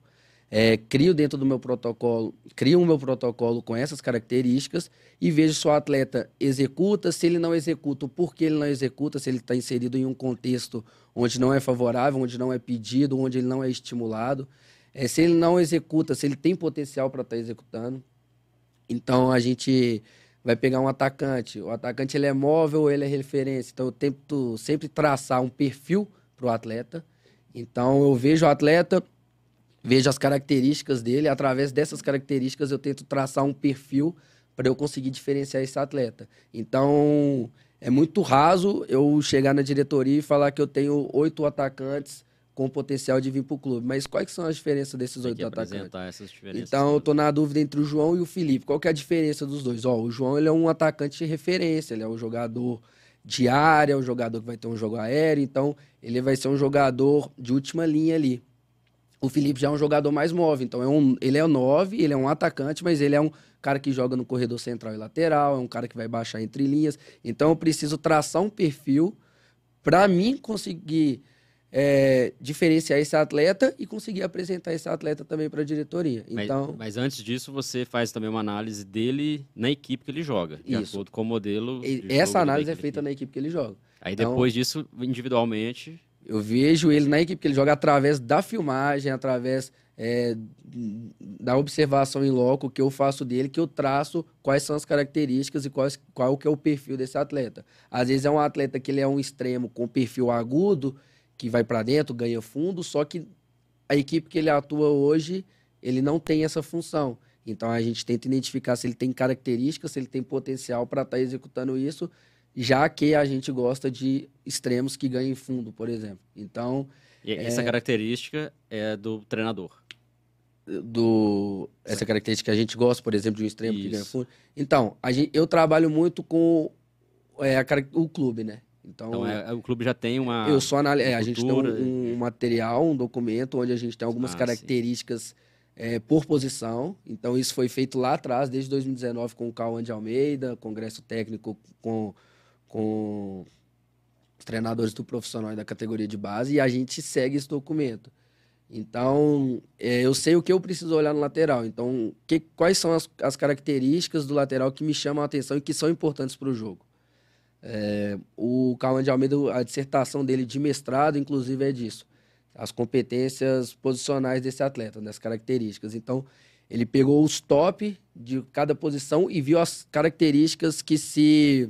É, crio dentro do meu protocolo, crio o meu protocolo com essas características e vejo se o atleta executa, se ele não executa, por que ele não executa, se ele está inserido em um contexto onde não é favorável, onde não é pedido, onde ele não é estimulado. É, se ele não executa, se ele tem potencial para estar tá executando. Então a gente vai pegar um atacante. O atacante ele é móvel, ele é referência. Então eu tento sempre traçar um perfil para o atleta. Então eu vejo o atleta, vejo as características dele, através dessas características eu tento traçar um perfil para eu conseguir diferenciar esse atleta. Então é muito raso eu chegar na diretoria e falar que eu tenho oito atacantes com potencial de vir para o clube. Mas quais são as diferenças desses oito atacantes? Essas diferenças então, eu estou na dúvida entre o João e o Felipe. Qual que é a diferença dos dois? Ó, o João ele é um atacante de referência, ele é um jogador de área, um jogador que vai ter um jogo aéreo, então ele vai ser um jogador de última linha ali. O Felipe já é um jogador mais móvel, então é um, ele é um 9, ele é um atacante, mas ele é um cara que joga no corredor central e lateral, é um cara que vai baixar entre linhas. Então eu preciso traçar um perfil para mim conseguir é, diferenciar esse atleta e conseguir apresentar esse atleta também para a diretoria. Então, mas, mas, antes disso, você faz também uma análise dele na equipe que ele joga, de isso. acordo com o modelo. essa análise é feita na equipe que ele joga. Aí então, depois disso, individualmente. Eu vejo ele na equipe que ele joga através da filmagem, através é, da observação em loco que eu faço dele, que eu traço quais são as características e quais, qual que é o perfil desse atleta. Às vezes é um atleta que ele é um extremo com perfil agudo, que vai para dentro, ganha fundo, só que a equipe que ele atua hoje, ele não tem essa função. Então a gente tenta identificar se ele tem características, se ele tem potencial para estar tá executando isso, já que a gente gosta de extremos que ganhem fundo, por exemplo. Então. E essa é... característica é do treinador. Do, essa característica que a gente gosta, por exemplo, de um extremo isso. que ganha fundo. Então, gente, eu trabalho muito com é, a, o clube, né? Então, então é, o clube já tem uma. Eu sou anal... É, a gente tem um, um, material, um documento onde a gente tem algumas ah, características é, por posição. Então, isso foi feito lá atrás, desde 2019, com o Cauã de Almeida, congresso técnico com, com os treinadores do profissional e da categoria de base, e a gente segue esse documento. Então, é, eu sei o que eu preciso olhar no lateral. Então, que, quais são as, as, características do lateral que me chamam a atenção e que são importantes para o jogo? É, o Cauã de Almeida, a dissertação dele de mestrado, inclusive, é disso. As competências posicionais desse atleta, das características. Então, ele pegou os top de cada posição e viu as características que se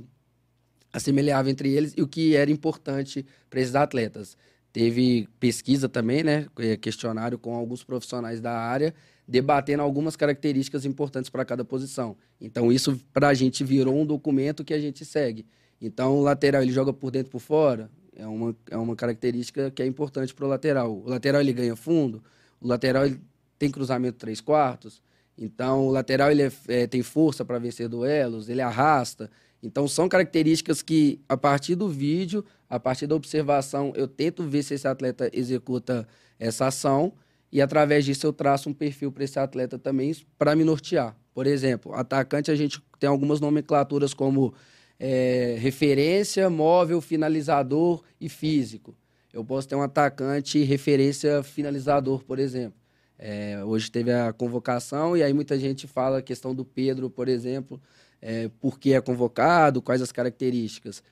assemelhavam entre eles e o que era importante para esses atletas. Teve pesquisa também, né? É, questionário com alguns profissionais da área, debatendo algumas características importantes para cada posição. Então, isso para a gente virou um documento que a gente segue. Então, o lateral ele joga por dentro por fora, é uma, é uma característica que é importante para o lateral. O lateral ele ganha fundo, o lateral ele tem cruzamento 3 quartos. Então, o lateral ele é, é, tem força para vencer duelos, ele arrasta. Então, são características que, a partir do vídeo, a partir da observação, eu tento ver se esse atleta executa essa ação e, através disso, eu traço um perfil para esse atleta também para me nortear. Por exemplo, atacante, a gente tem algumas nomenclaturas como é, referência, móvel, finalizador e físico. Eu posso ter um atacante referência finalizador, por exemplo. É, hoje teve a convocação e aí muita gente fala a questão do Pedro, por exemplo, é, por que é convocado, quais as características.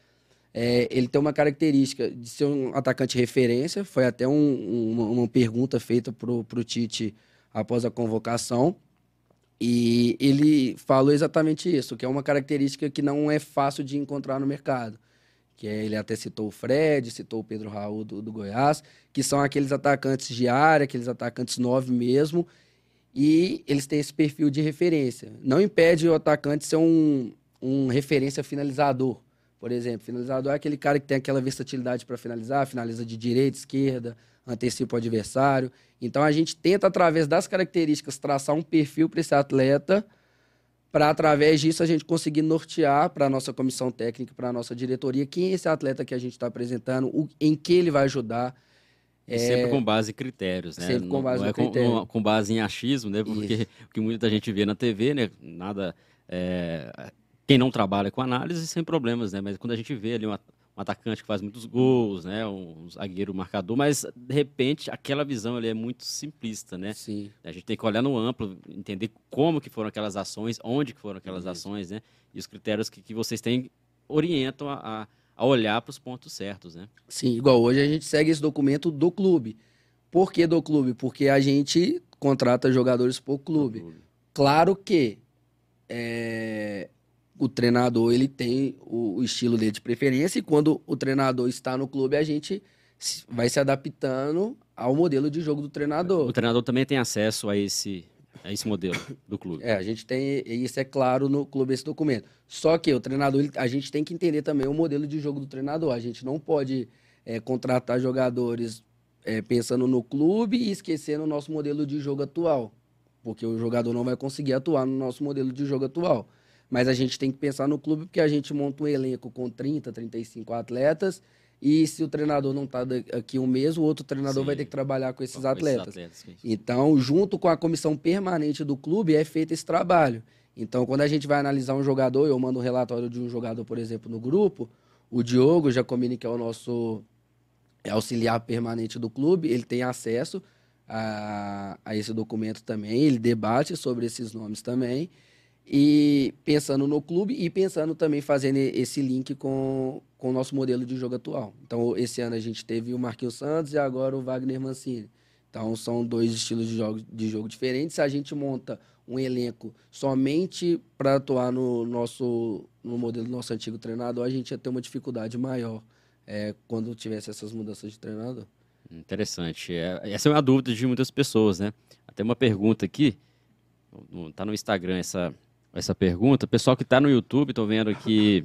É, ele tem uma característica de ser um atacante referência, foi até um, um, uma pergunta feita para o Tite após a convocação, e ele falou exatamente isso, que é uma característica que não é fácil de encontrar no mercado que é, ele até citou o Fred, citou o Pedro Raul do, do Goiás, que são aqueles atacantes de área, aqueles atacantes nove mesmo, e eles têm esse perfil de referência. Não impede o atacante ser um, um referência finalizador, por exemplo. Finalizador é aquele cara que tem aquela versatilidade para finalizar, finaliza de direita, esquerda, antecipa o adversário. Então a gente tenta, através das características, traçar um perfil para esse atleta para através disso a gente conseguir nortear para a nossa comissão técnica, para a nossa diretoria, quem é esse atleta que a gente está apresentando, em que ele vai ajudar. É... Sempre com base em critérios, né? Sempre com base não, não é com, com, base em achismo, né? Porque o que muita gente vê na TV, né? Nada. É... Quem não trabalha com análise sem problemas, né? Mas quando a gente vê ali uma, um atacante que faz muitos gols, né? Um zagueiro marcador, mas de repente aquela visão ali é muito simplista, né? Sim. A gente tem que olhar no amplo, entender como que foram aquelas ações, onde que foram aquelas ações, né? E os critérios que, que vocês têm orientam a, a olhar para os pontos certos, né? Sim, igual hoje a gente segue esse documento do clube. Por que do clube? Porque a gente contrata jogadores por clube. clube. Claro que é, o treinador ele tem o, o, estilo dele de preferência e quando o treinador está no clube a gente vai se adaptando ao modelo de jogo do treinador. O treinador também tem acesso a esse a esse modelo do clube. É, a gente tem isso é claro no clube esse documento. Só que o treinador a gente tem que entender também o modelo de jogo do treinador. A gente não pode é, contratar jogadores é, pensando no clube e esquecendo o nosso modelo de jogo atual, porque o jogador não vai conseguir atuar no nosso modelo de jogo atual. Mas a gente tem que pensar no clube porque a gente monta um elenco com 30, 35 atletas e se o treinador não está aqui um mês, o outro treinador Sim. vai ter que trabalhar com esses com atletas. Esses atletas então, junto com a comissão permanente do clube, é feito esse trabalho. Então, quando a gente vai analisar um jogador, eu mando um relatório de um jogador, por exemplo, no grupo, o Diogo Jacomini, que é o nosso auxiliar permanente do clube, ele tem acesso a, a esse documento também, ele debate sobre esses nomes também e pensando no clube e pensando também fazendo esse link com, com o nosso modelo de jogo atual. Então, esse ano a gente teve o Marquinhos Santos e agora o Wagner Mancini. Então, são dois estilos de jogo, de jogo diferentes. Se a gente monta um elenco somente para atuar no nosso no modelo do nosso antigo treinador, a gente ia ter uma dificuldade maior é, quando tivesse essas mudanças de treinador. Interessante. É, essa é uma dúvida de muitas pessoas, né? Até uma pergunta aqui, está no Instagram essa, essa pergunta. Pessoal que está no YouTube, estou vendo aqui,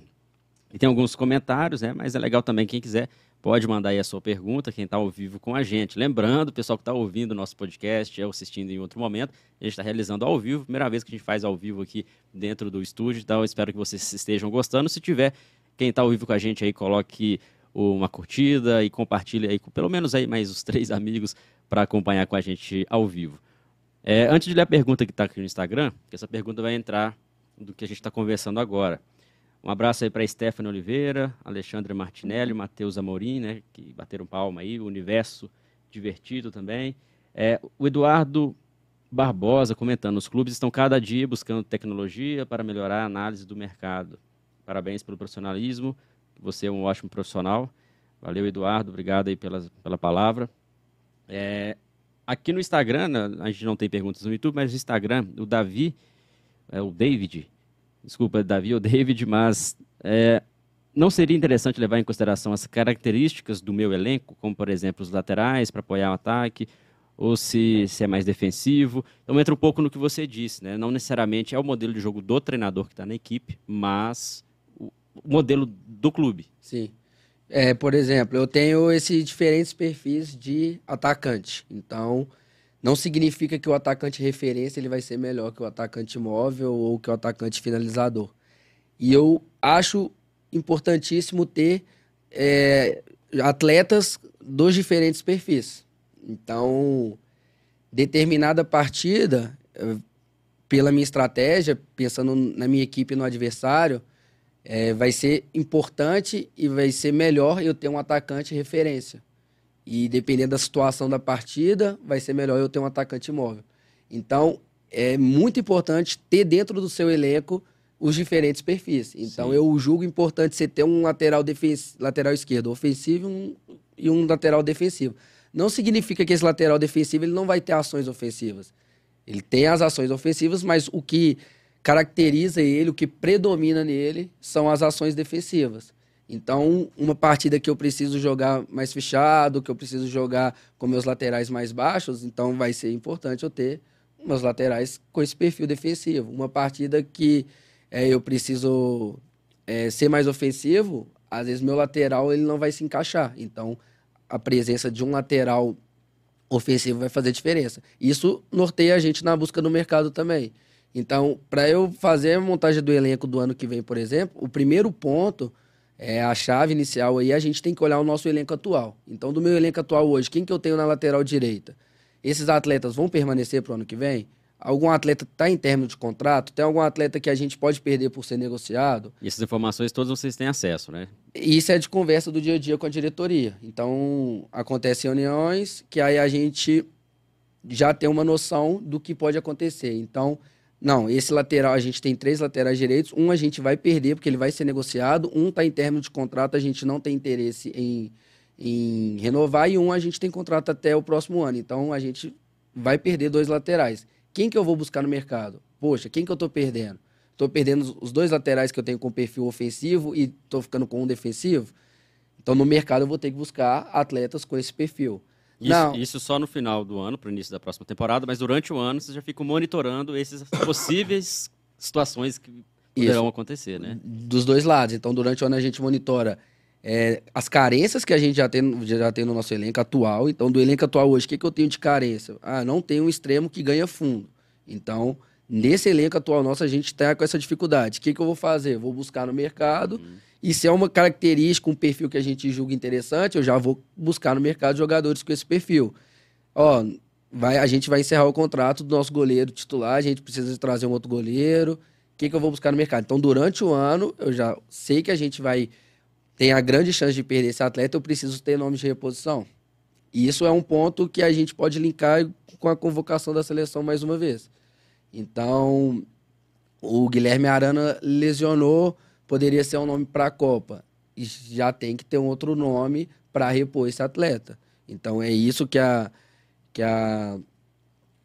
e tem alguns comentários, né? Mas é legal também, quem quiser, pode mandar aí a sua pergunta, quem está ao vivo com a gente. Lembrando, pessoal que está ouvindo o nosso podcast, ou assistindo em outro momento, a gente está realizando ao vivo, primeira vez que a gente faz ao vivo aqui dentro do estúdio, então espero que vocês estejam gostando. Se tiver, quem está ao vivo com a gente aí, coloque uma curtida e compartilhe aí com pelo menos aí mais os três amigos para acompanhar com a gente ao vivo. É, antes de ler a pergunta que está aqui no Instagram, essa pergunta vai entrar do que a gente está conversando agora. Um abraço aí para Stephanie Oliveira, Alexandre Martinelli, Matheus Amorim, né, que bateram palma aí, o Universo Divertido também. É, o Eduardo Barbosa comentando: os clubes estão cada dia buscando tecnologia para melhorar a análise do mercado. Parabéns pelo profissionalismo. Você é um ótimo profissional. Valeu, Eduardo. Obrigado aí pela, pela palavra. É, aqui no Instagram, né, a gente não tem perguntas no YouTube, mas no Instagram, o Davi, é, o David, desculpa, Davi ou David, mas é, não seria interessante levar em consideração as características do meu elenco, como, por exemplo, os laterais para apoiar o ataque, ou se, se é mais defensivo. Então entra um pouco no que você disse, né? Não necessariamente é o modelo de jogo do treinador que está na equipe, mas o, modelo do clube. Sim. É, por exemplo, eu tenho esses diferentes perfis de atacante. Então, não significa que o atacante referência ele vai ser melhor que o atacante móvel ou que o atacante finalizador. E eu acho importantíssimo ter é, atletas dos diferentes perfis. Então, determinada partida, pela minha estratégia, pensando na minha equipe e no adversário, é, vai ser importante e vai ser melhor eu ter um atacante referência. E dependendo da situação da partida, vai ser melhor eu ter um atacante móvel. Então, é muito importante ter dentro do seu elenco os diferentes perfis. Então, Sim. eu julgo importante você ter um lateral, lateral esquerdo ofensivo um, e um lateral defensivo. Não significa que esse lateral defensivo ele não vai ter ações ofensivas. Ele tem as ações ofensivas, mas o que caracteriza ele, o que predomina nele, são as ações defensivas. Então, uma partida que eu preciso jogar mais fechado, que eu preciso jogar com meus laterais mais baixos, então vai ser importante eu ter meus laterais com esse perfil defensivo. Uma partida que é, eu preciso é, ser mais ofensivo, às vezes meu lateral ele não vai se encaixar. Então, a presença de um lateral ofensivo vai fazer diferença. Isso norteia a gente na busca do mercado também. Então, para eu fazer a montagem do elenco do ano que vem, por exemplo, o primeiro ponto é a chave inicial aí, a gente tem que olhar o nosso elenco atual. Então, do meu elenco atual hoje, quem que eu tenho na lateral direita? Esses atletas vão permanecer para o ano que vem? algum atleta está em termo de contrato? Tem algum atleta que a gente pode perder por ser negociado? E essas informações todas vocês têm acesso, né? Isso é de conversa do dia a dia com a diretoria. Então, acontecem reuniões que aí a gente já tem uma noção do que pode acontecer. Então, não, esse lateral, a gente tem três laterais direitos, um a gente vai perder porque ele vai ser negociado, um está em termo de contrato, a gente não tem interesse em, em renovar, e um a gente tem contrato até o próximo ano. Então, a gente vai perder dois laterais. Quem que eu vou buscar no mercado? Poxa, quem que eu estou perdendo? Estou perdendo os dois laterais que eu tenho com perfil ofensivo e estou ficando com um defensivo? Então, no mercado, eu vou ter que buscar atletas com esse perfil. Isso, isso só no final do ano, para o início da próxima temporada, mas durante o ano você já fica monitorando essas possíveis situações que poderão isso. acontecer, né? Dos dois lados. Então, durante o ano a gente monitora é, as carências que a gente já tem, já tem no nosso elenco atual. Então, do elenco atual hoje, o que, que eu tenho de carência? Ah, não tem um extremo que ganha fundo. Então, nesse elenco atual nosso, a gente está com essa dificuldade. O que, que eu vou fazer? Vou buscar no mercado. Uhum. E se é uma característica, um perfil que a gente julga interessante, eu já vou buscar no mercado jogadores com esse perfil. Ó, vai, a gente vai encerrar o contrato do nosso goleiro titular, a gente precisa trazer um outro goleiro. O que, que eu vou buscar no mercado? Então, durante o ano, eu já sei que a gente vai tem a grande chance de perder esse atleta, eu preciso ter nome de reposição. E isso é um ponto que a gente pode linkar com a convocação da seleção mais uma vez. Então, o Guilherme Arana lesionou, poderia ser um nome para a Copa. E já tem que ter um outro nome para repor esse atleta. Então, é isso que a, que a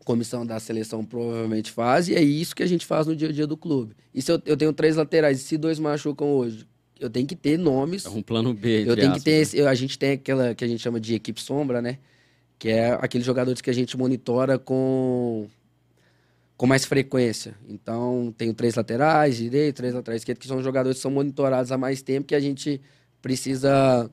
comissão da seleção provavelmente faz, e é isso que a gente faz no dia a dia do clube. E se eu, eu tenho três laterais, e se dois machucam hoje, eu tenho que ter nomes. É um plano B. Eu tenho aspas, que ter. Né? Esse, a gente tem aquela que a gente chama de equipe sombra, né? Que é aqueles jogadores que a gente monitora com com mais frequência. Então, tenho três laterais, direito, três laterais esquerdo, que são jogadores que são monitorados há mais tempo que a gente precisa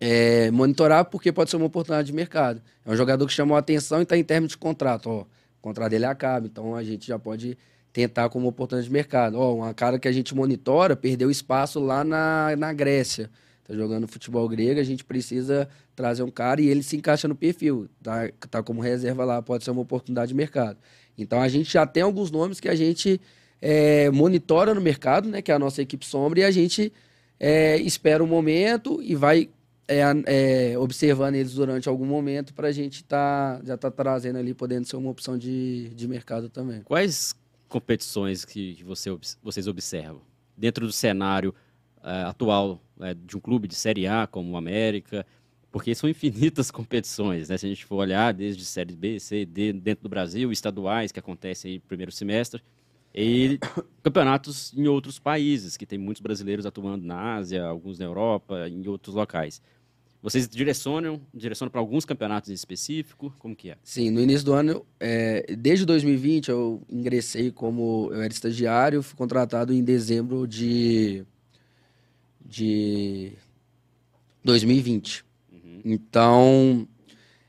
é, monitorar porque pode ser uma oportunidade de mercado. É um jogador que chamou a atenção e está em termos de contrato. Ó, o contrato dele acaba, então a gente já pode tentar como oportunidade de mercado. Ó, uma cara que a gente monitora perdeu espaço lá na, na Grécia. Tá jogando futebol grego, a gente precisa trazer um cara e ele se encaixa no perfil. Tá, tá como reserva lá, pode ser uma oportunidade de mercado. Então a gente já tem alguns nomes que a gente é, monitora no mercado, né? Que é a nossa equipe sombra, e a gente é, espera o um momento e vai é, é, observando eles durante algum momento para a gente tá, já tá trazendo ali, podendo ser uma opção de, de mercado também. Quais competições que você, vocês observam dentro do cenário é, atual é, de um clube de Série A como o América? Porque são infinitas competições, né? Se a gente for olhar desde Série B, C, D, dentro do Brasil, estaduais que acontecem aí no primeiro semestre, e campeonatos em outros países, que tem muitos brasileiros atuando na Ásia, alguns na Europa, em outros locais. Vocês direcionam, direcionam para alguns campeonatos em específico? Como que é? Sim, no início do ano, é, desde 2020, eu ingressei como eu era estagiário, fui contratado em dezembro de, de 2020. Então,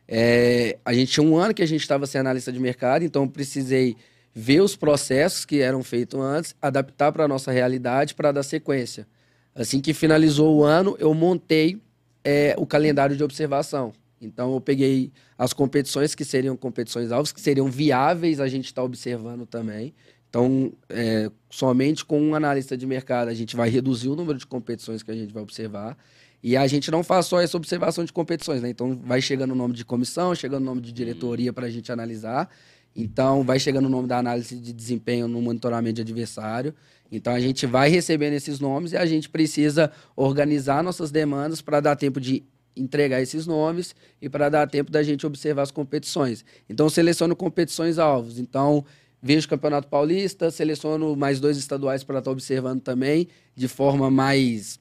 é, a gente tinha um ano que a gente estava sem analista de mercado, então eu precisei ver os processos que eram feitos antes, adaptar para a nossa realidade para dar sequência. Assim que finalizou o ano, eu montei é, o calendário de observação. Então, eu peguei as competições que seriam competições alvos, que seriam viáveis a gente estar tá observando também. Então, é, somente com um analista de mercado, a gente vai reduzir o número de competições que a gente vai observar. E a gente não faz só essa observação de competições, né? Então, vai chegando o nome de comissão, chegando o nome de diretoria para a gente analisar. Então, vai chegando o nome da análise de desempenho no monitoramento de adversário. Então, a gente vai recebendo esses nomes e a gente precisa organizar nossas demandas para dar tempo de entregar esses nomes e para dar tempo da gente observar as competições. Então, seleciono competições alvos. Então, vejo o Campeonato Paulista, seleciono mais dois estaduais para estar tá observando também de forma mais,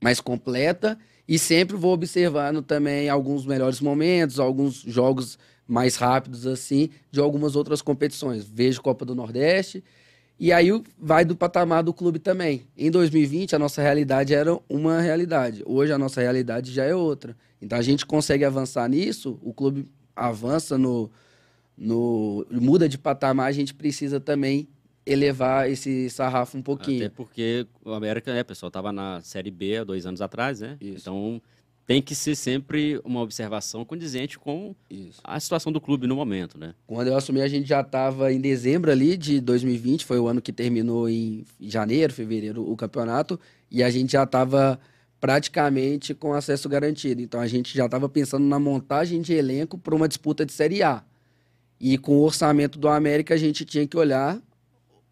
mais completa e sempre vou observando também alguns melhores momentos, alguns jogos mais rápidos assim de algumas outras competições. Vejo Copa do Nordeste e aí vai do patamar do clube também. Em 2020 a nossa realidade era uma realidade. Hoje a nossa realidade já é outra. Então a gente consegue avançar nisso, o clube avança no, no muda de patamar, a gente precisa também elevar esse sarrafo um pouquinho. Até porque o América, né, pessoal, estava na Série B há dois anos atrás, né? Isso. Então tem que ser sempre uma observação condizente com Isso. a situação do clube no momento, né? Quando eu assumi, a gente já estava em dezembro ali de 2020, foi o ano que terminou em janeiro, fevereiro o campeonato, e a gente já estava praticamente com acesso garantido. Então a gente já estava pensando na montagem de elenco para uma disputa de Série A. E com o orçamento do América, a gente tinha que olhar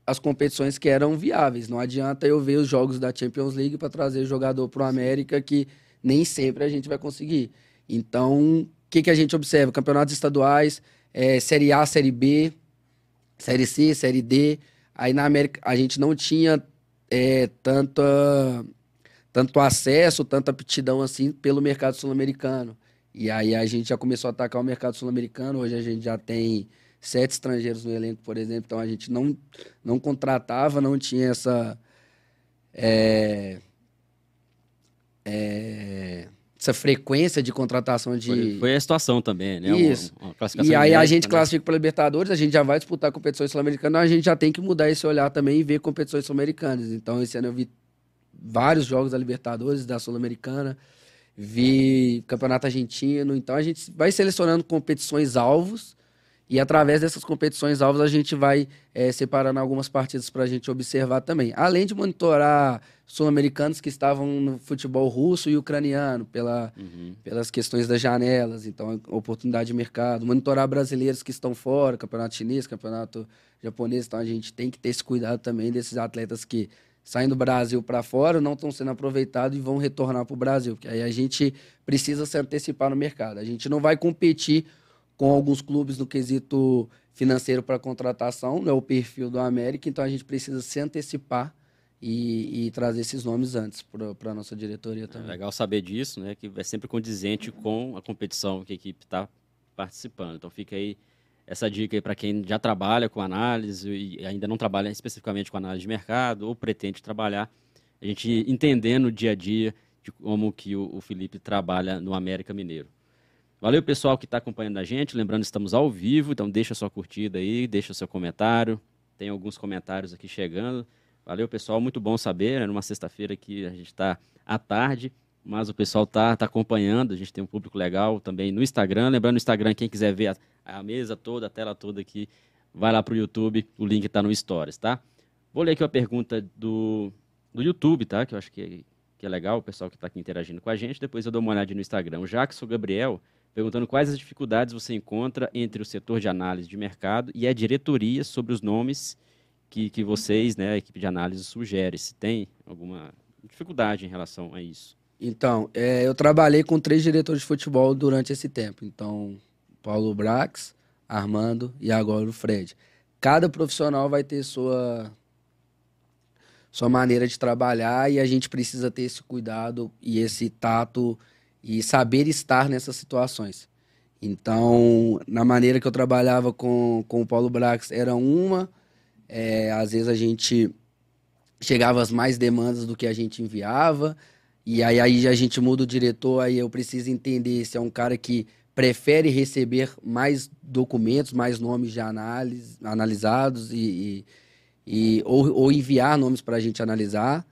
as competições que eram viáveis. Não adianta eu ver os jogos da Champions League para trazer jogador para o América que nem sempre a gente vai conseguir. Então, o que, que a gente observa? Campeonatos estaduais, é, Série A, Série B, Série C, Série D. Aí na América a gente não tinha é, tanta, tanto acesso, tanta aptidão assim pelo mercado sul-americano. E aí a gente já começou a atacar o mercado sul-americano. Hoje a gente já tem sete estrangeiros no elenco, por exemplo. Então a gente não, não contratava, não tinha essa. É, é, essa frequência de contratação de. Foi, foi a situação também, né? Isso. Uma, uma e aí a gente né? classifica para Libertadores, a gente já vai disputar competições sul-americanas, a gente já tem que mudar esse olhar também e ver competições sul-americanas. Então, esse ano eu vi vários jogos da Libertadores, da Sul-Americana, vi Campeonato Argentino. Então, a gente vai selecionando competições alvos e através dessas competições alvos a gente vai é, separando algumas partidas para a gente observar também. Além de monitorar sul-americanos que estavam no futebol russo e ucraniano, pela, uhum. pelas questões das janelas, então oportunidade de mercado. Monitorar brasileiros que estão fora, campeonato chinês, campeonato japonês. Então a gente tem que ter esse cuidado também desses atletas que saem do Brasil para fora, não estão sendo aproveitados e vão retornar para o Brasil. Porque aí a gente precisa se antecipar no mercado. A gente não vai competir com alguns clubes no quesito financeiro para contratação, não é o perfil do América, então a gente precisa se antecipar e, e trazer esses nomes antes para a nossa diretoria também. É legal saber disso, né? Que é sempre condizente com a competição que a equipe está participando. Então fica aí essa dica para quem já trabalha com análise e ainda não trabalha especificamente com análise de mercado ou pretende trabalhar, a gente entendendo o dia a dia de como que o, o Felipe trabalha no América Mineiro. Valeu, pessoal que está acompanhando a gente. Lembrando, estamos ao vivo, então deixa sua curtida aí, deixa seu comentário. Tem alguns comentários aqui chegando. Valeu, pessoal. Muito bom saber. É numa sexta-feira que a gente está à tarde, mas o pessoal está tá acompanhando. A gente tem um público legal também no Instagram. Lembrando, no Instagram, quem quiser ver a, a mesa toda, a tela toda aqui, vai lá para o YouTube. O link está no Stories, tá? Vou ler aqui uma pergunta do, do YouTube, tá? Que eu acho que que é legal, o pessoal que está aqui interagindo com a gente. Depois eu dou uma olhada no Instagram. O Jackson Gabriel perguntando quais as dificuldades você encontra entre o setor de análise de mercado e a diretoria sobre os nomes que, que vocês, né, a equipe de análise, sugere. Se tem alguma dificuldade em relação a isso? Então, é, eu trabalhei com três diretores de futebol durante esse tempo. Então, Paulo Brax, Armando e agora o Fred. Cada profissional vai ter sua sua maneira de trabalhar e a gente precisa ter esse cuidado e esse tato e saber estar nessas situações. Então, na maneira que eu trabalhava com, com o Paulo Brax, era uma. É, às vezes a gente chegava às mais demandas do que a gente enviava. E aí, aí a gente muda o diretor, aí eu preciso entender se é um cara que prefere receber mais documentos, mais nomes de análise, analisados e, e, e ou, ou enviar nomes para a gente analisar.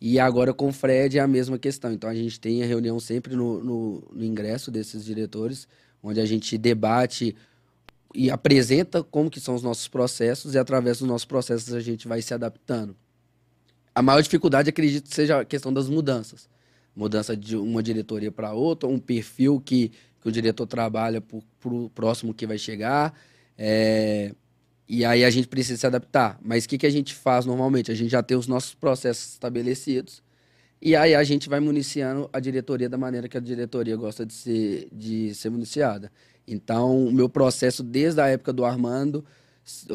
E agora com o Fred é a mesma questão. Então a gente tem a reunião sempre no, no, no ingresso desses diretores, onde a gente debate e apresenta como que são os nossos processos e através dos nossos processos a gente vai se adaptando. A maior dificuldade, acredito, seja a questão das mudanças. Mudança de uma diretoria para outra, um perfil que, que o diretor trabalha para o próximo que vai chegar. É, e aí a gente precisa se adaptar. Mas o que, que a gente faz normalmente? A gente já tem os nossos processos estabelecidos. E aí a gente vai municiando a diretoria da maneira que a diretoria gosta de ser, de ser municiada. Então, o meu processo desde a época do Armando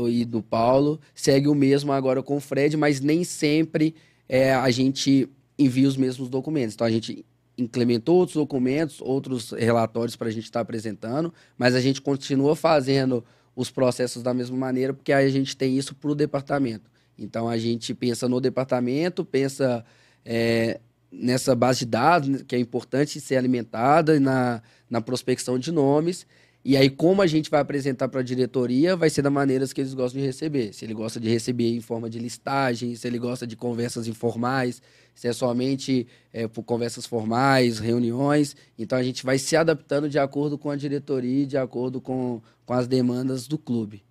e do Paulo segue o mesmo agora com o Fred, mas nem sempre é, a gente envia os mesmos documentos. Então, a gente implementou outros documentos, outros relatórios para a gente estar tá apresentando, mas a gente continua fazendo os processos da mesma maneira, porque a gente tem isso para o departamento. Então a gente pensa no departamento, pensa é, nessa base de dados, né, que é importante ser alimentada, na, na prospecção de nomes. E aí, como a gente vai apresentar para a diretoria, vai ser da maneira que eles gostam de receber. Se ele gosta de receber em forma de listagem, se ele gosta de conversas informais, se é somente é, por conversas formais, reuniões. Então, a gente vai se adaptando de acordo com a diretoria e de acordo com, com as demandas do clube.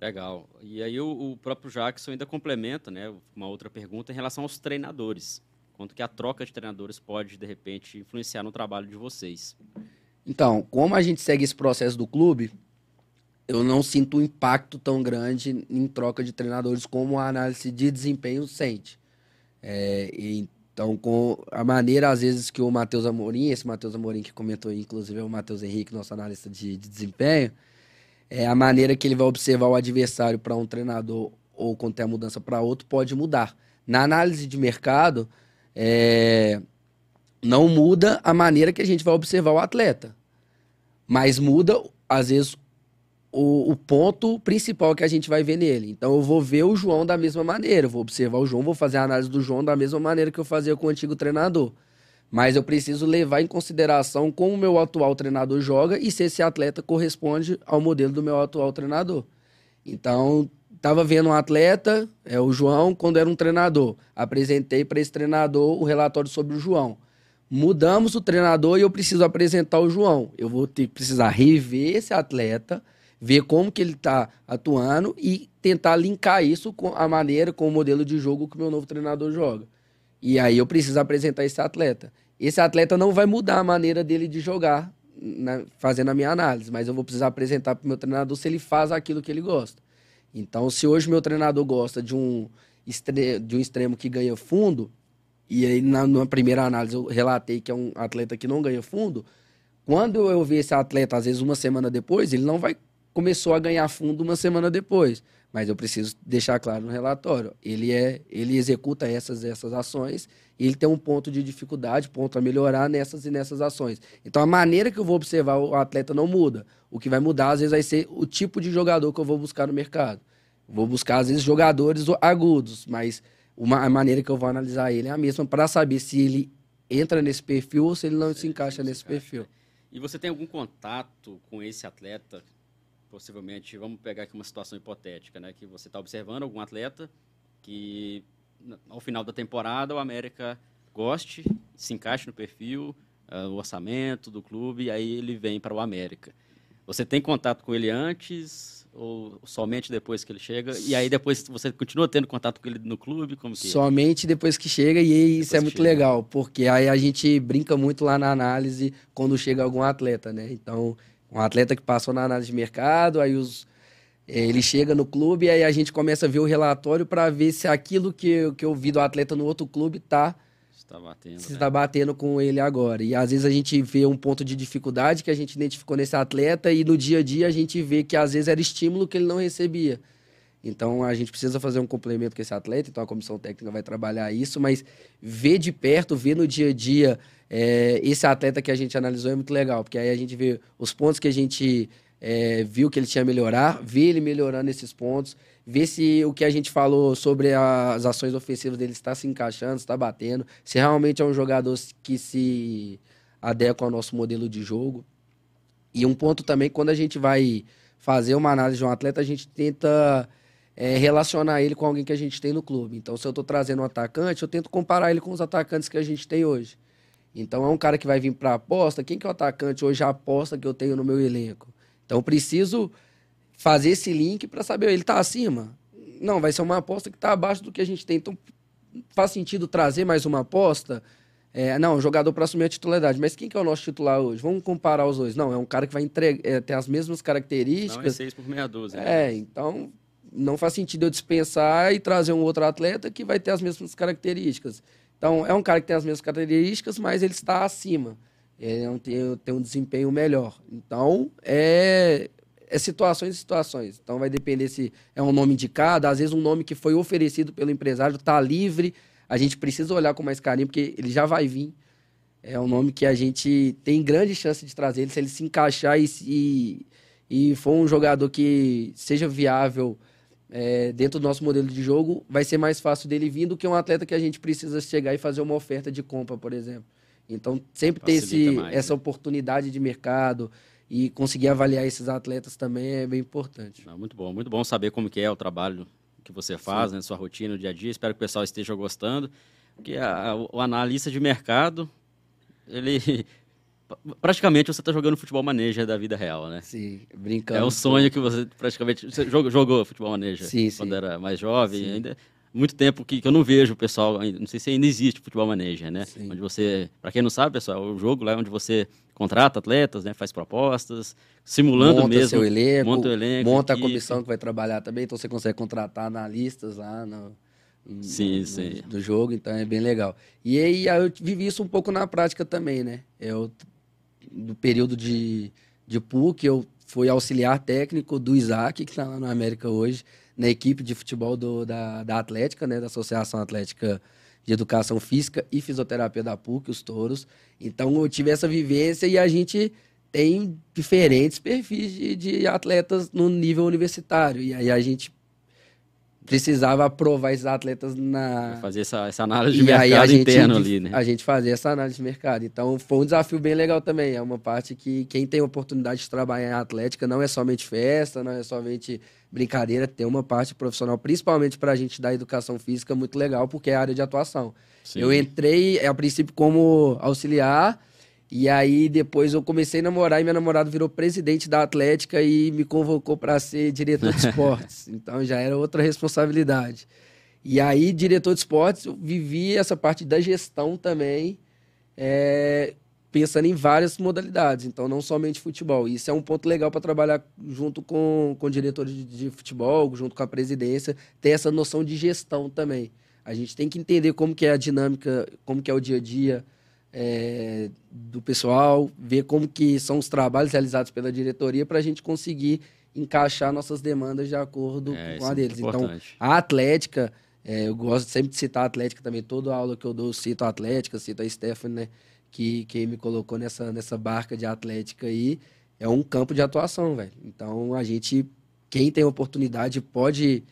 Legal. E aí, o, o próprio Jackson ainda complementa né, uma outra pergunta em relação aos treinadores. Quanto que a troca de treinadores pode, de repente, influenciar no trabalho de vocês? Então, como a gente segue esse processo do clube, eu não sinto um impacto tão grande em troca de treinadores como a análise de desempenho sente. É, então, com a maneira, às vezes, que o Matheus Amorim, esse Matheus Amorim que comentou, inclusive, é o Matheus Henrique, nosso analista de, de desempenho, é a maneira que ele vai observar o adversário para um treinador ou quando tem a mudança para outro pode mudar. Na análise de mercado, é, não muda a maneira que a gente vai observar o atleta. Mas muda, às vezes, o, o, ponto principal que a gente vai ver nele. Então eu vou ver o João da mesma maneira, vou observar o João, vou fazer a análise do João da mesma maneira que eu fazia com o antigo treinador. Mas eu preciso levar em consideração como o meu atual treinador joga e se esse atleta corresponde ao modelo do meu atual treinador. Então, estava vendo um atleta, é o João, quando era um treinador. Apresentei para esse treinador o relatório sobre o João mudamos o treinador e eu preciso apresentar o João. Eu vou ter precisar rever esse atleta, ver como que ele está atuando e tentar linkar isso com a maneira, com o modelo de jogo que o meu novo treinador joga. E aí eu preciso apresentar esse atleta. Esse atleta não vai mudar a maneira dele de jogar, né, fazendo a minha análise, mas eu vou precisar apresentar para o meu treinador se ele faz aquilo que ele gosta. Então, se hoje meu treinador gosta de um, de um extremo que ganha fundo, e aí na, na, primeira análise eu relatei que é um atleta que não ganha fundo, quando eu ver esse atleta, às vezes uma semana depois, ele não vai começou a ganhar fundo uma semana depois. Mas eu preciso deixar claro no relatório. Ele é, ele executa essas essas ações e ele tem um ponto de dificuldade, ponto a melhorar nessas e nessas ações. Então a maneira que eu vou observar o atleta não muda. O que vai mudar às vezes vai ser o tipo de jogador que eu vou buscar no mercado. Vou buscar às vezes jogadores agudos, mas uma, a maneira que eu vou analisar ele é a mesma para saber se ele entra nesse perfil ou se ele não se encaixa nesse perfil. E você tem algum contato com esse atleta? Possivelmente, vamos pegar aqui uma situação hipotética, né? Que você está observando algum atleta que, ao final da temporada, o América goste, se encaixe no perfil, uh, o orçamento do clube, e aí ele vem para o América. Você tem contato com ele antes ou somente depois que ele chega? E aí depois você continua tendo contato com ele no clube? Como que é? Somente depois que chega, e isso é muito chega. legal, porque aí a gente brinca muito lá na análise quando chega algum atleta, né? Então, um atleta que passou na análise de mercado, aí os, eh, ele chega no clube, aí a gente começa a ver o relatório para ver se aquilo que, eu- que eu vi do atleta no outro clube tá Está batendo. se né? está batendo com ele agora. E às vezes a gente vê um ponto de dificuldade que a gente identificou nesse atleta e no dia a dia a gente vê que às vezes era estímulo que ele não recebia. Então a gente precisa fazer um complemento com esse atleta, então a comissão técnica vai trabalhar isso, mas ver de perto, ver no dia a dia é, esse atleta que a gente analisou é muito legal, porque aí a gente vê os pontos que a gente é, viu que ele tinha melhorar, ver ele melhorando esses pontos, ver se o que a gente falou sobre as ações ofensivas dele está se encaixando, está batendo, se realmente é um jogador que se adequa ao nosso modelo de jogo. E um ponto também, quando a gente vai fazer uma análise de um atleta, a gente tenta é, relacionar ele com alguém que a gente tem no clube. Então, se eu estou trazendo um atacante, eu tento comparar ele com os atacantes que a gente tem hoje. Então, é um cara que vai vir para aposta. Quem que é o atacante hoje a aposta que eu tenho no meu elenco? Então, eu preciso fazer esse link para saber, ele está acima? Não, vai ser uma aposta que está abaixo do que a gente tem. Então, faz sentido trazer mais uma aposta? É, não, jogador para assumir a titularidade. Mas quem que é o nosso titular hoje? Vamos comparar os dois. Não, é um cara que vai entregar, é, ter as mesmas Não é características. seis por meia dúzia. É, então não faz sentido eu dispensar e trazer um outro atleta que vai ter as mesmas características. Então, é um cara que tem as mesmas características, mas ele está acima. Ele tem, tem um desempenho melhor. Então, é, é situações e situações. Então, vai depender se é um nome indicado, às vezes um nome que foi oferecido pelo empresário está livre. A gente precisa olhar com mais carinho, porque ele já vai vir. É um nome que a gente tem grande chance de trazer ele se ele se encaixar e, se- e for um jogador que seja viável é, dentro do nosso modelo de jogo, vai ser mais fácil dele vir do que um atleta que a gente precisa chegar e fazer uma oferta de compra, por exemplo. Então, sempre ter Facilita esse, mais, essa né? oportunidade de mercado e conseguir avaliar esses atletas também é bem importante. Muito bom, muito bom saber como que é o trabalho que você faz, né, sua rotina, no dia a dia. Espero que o pessoal esteja gostando, porque a- a- o analista de mercado, ele praticamente você está jogando futebol maneja da vida real, né? Sim, brincando. É o sonho que você praticamente você jogou, jogou futebol maneja Sim, quando sim. era mais jovem, Sim. ainda muito tempo que, que eu não vejo o pessoal, não sei se ainda existe futebol maneja, né? Sim. Onde você, para quem não sabe, pessoal, é o jogo lá onde você contrata atletas, né, faz propostas, simulando monta mesmo, seu elenco, monta o elenco, monta a comissão que vai trabalhar também, então você consegue contratar analistas lá no, Sim, no- sim. do jogo, então é bem legal. E aí aí eu vivi isso um pouco na prática também, né? Eu, no período de, de PUC, eu fui auxiliar técnico do Isaac, que está lá na América hoje, na equipe de futebol do- da, da Atlética, né? Da Associação Atlética de Educação Física e Fisioterapia da PUC, os touros. Então eu tive essa vivência e a gente tem diferentes perfis de, de atletas no nível universitário. E aí a gente precisava aprovar esses atletas na, fazer essa, essa análise de e mercado gente, interno ali, né? A gente fazia essa análise de mercado. Então foi um desafio bem legal também. É uma parte que quem tem oportunidade de trabalhar em atlética não é somente festa, não é somente brincadeira, tem uma parte profissional, principalmente para a gente da educação física, muito legal, porque é a área de atuação. Sim. Eu entrei, a princípio, como auxiliar, e aí depois eu comecei a namorar e minha namorada virou presidente da Atlética e me convocou para ser diretor de esportes. então já era outra responsabilidade. E aí, diretor de esportes, eu vivi essa parte da gestão também, é, pensando em várias modalidades, então não somente futebol. Isso é um ponto legal para trabalhar junto com, com diretores de, de futebol, junto com a presidência, ter essa noção de gestão também. A gente tem que entender como que é a dinâmica, como que é o dia a dia é, do pessoal, ver como que são os trabalhos realizados pela diretoria para a gente conseguir encaixar nossas demandas de acordo É, com a é deles. Então, importante. a Atlética, é, eu gosto sempre de citar a Atlética também. Toda aula que eu dou, eu cito a Atlética, cito a Stephanie, né? Que, que me colocou nessa, nessa barca de Atlética aí. É um campo de atuação, velho. Então, a gente, quem tem oportunidade, pode,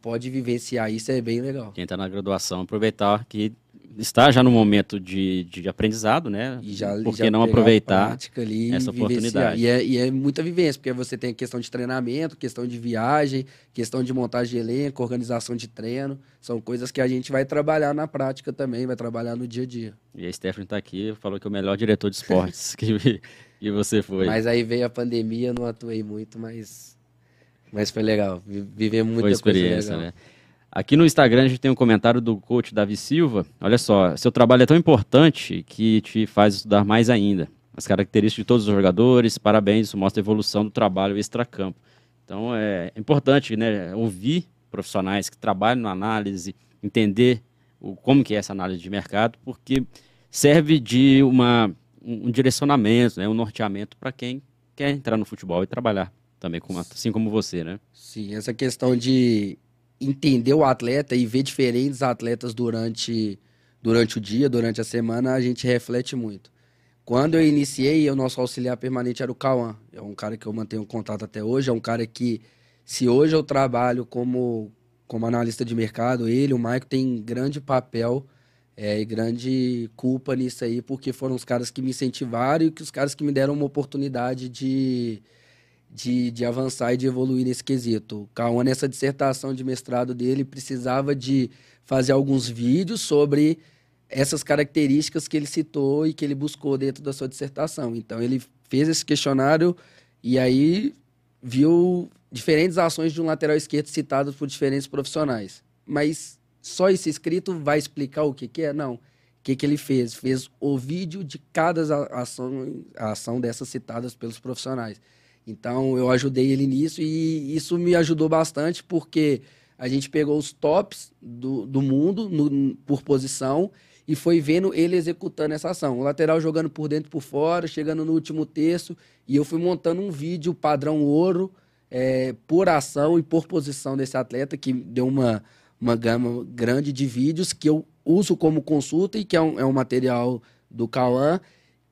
pode vivenciar isso, é bem legal. Quem está na graduação, aproveitar que está já no momento de, de aprendizado, né? E já, Por que já não aproveitar ali, essa oportunidade? E é, e é muita vivência, porque você tem questão de treinamento, questão de viagem, questão de montagem de elenco, organização de treino. São coisas que a gente vai trabalhar na prática também, vai trabalhar no dia a dia. E a Stephanie está aqui, falou que é o melhor diretor de esportes que, E você foi? Mas aí veio a pandemia, não atuei muito, mas, mas foi legal. Viver muita foi experiência, né? Aqui no Instagram a gente tem um comentário do coach Davi Silva. Olha só, seu trabalho é tão importante que te faz estudar mais ainda. As características de todos os jogadores, parabéns, isso mostra a evolução do trabalho extra-campo. Então é importante né, ouvir profissionais que trabalham na análise, entender o, como que é essa análise de mercado, porque serve de uma, um, direcionamento, né, um norteamento para quem quer entrar no futebol e trabalhar também, assim como você, né? Sim, essa questão de entender o atleta e ver diferentes atletas durante, durante o dia, durante a semana, a gente reflete muito. Quando eu iniciei, o nosso auxiliar permanente era o Cauã. É um cara que eu mantenho contato até hoje. É um cara que, se hoje eu trabalho como, como analista de mercado, ele, o Maico, tem grande papel é, e grande culpa nisso aí, porque foram os caras que me incentivaram e que os caras que me deram uma oportunidade de, de, de avançar e de evoluir nesse quesito. O Cauã, nessa dissertação de mestrado dele, precisava de fazer alguns vídeos sobre essas características que ele citou e que ele buscou dentro da sua dissertação. Então, ele fez esse questionário e aí viu diferentes ações de um lateral esquerdo citadas por diferentes profissionais. Mas só esse escrito vai explicar o que, que é? Não. O que, que ele fez? Fez o vídeo de cada ação, ação dessas citadas pelos profissionais. Então eu ajudei ele nisso e isso me ajudou bastante porque a gente pegou os tops do, do mundo no, por posição e foi vendo ele executando essa ação. O lateral jogando por dentro e por fora, chegando no último terço, e eu fui montando um vídeo padrão ouro é, por ação e por posição desse atleta, que deu uma, uma gama grande de vídeos que eu uso como consulta e que é um, é um material do Cauã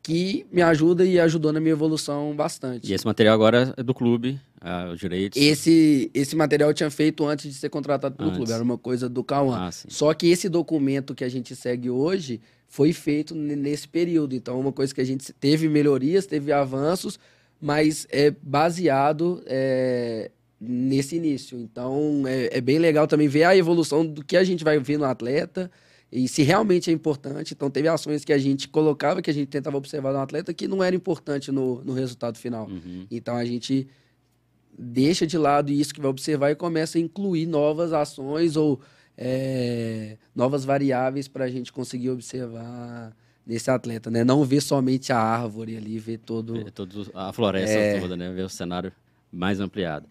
que me ajuda e ajudou na minha evolução bastante. E esse material agora é do clube, ah, os direitos? Esse, esse material eu tinha feito antes de ser contratado pelo antes. clube, era uma coisa do Cauã. Ah, Só que esse documento que a gente segue hoje foi feito nesse período. Então, é uma coisa que a gente teve melhorias, teve avanços, mas é baseado é, nesse início. Então, é, é bem legal também ver a evolução do que a gente vai ver no atleta, e se realmente é importante. Então, teve ações que a gente colocava, que a gente tentava observar no atleta, que não era importante no, no resultado final. Uhum. Então, a gente deixa de lado isso que vai observar e começa a incluir novas ações ou é, novas variáveis para a gente conseguir observar nesse atleta, né? Não ver somente a árvore ali, ver todo... Ver todo a floresta é... toda, né? Ver o cenário mais ampliado.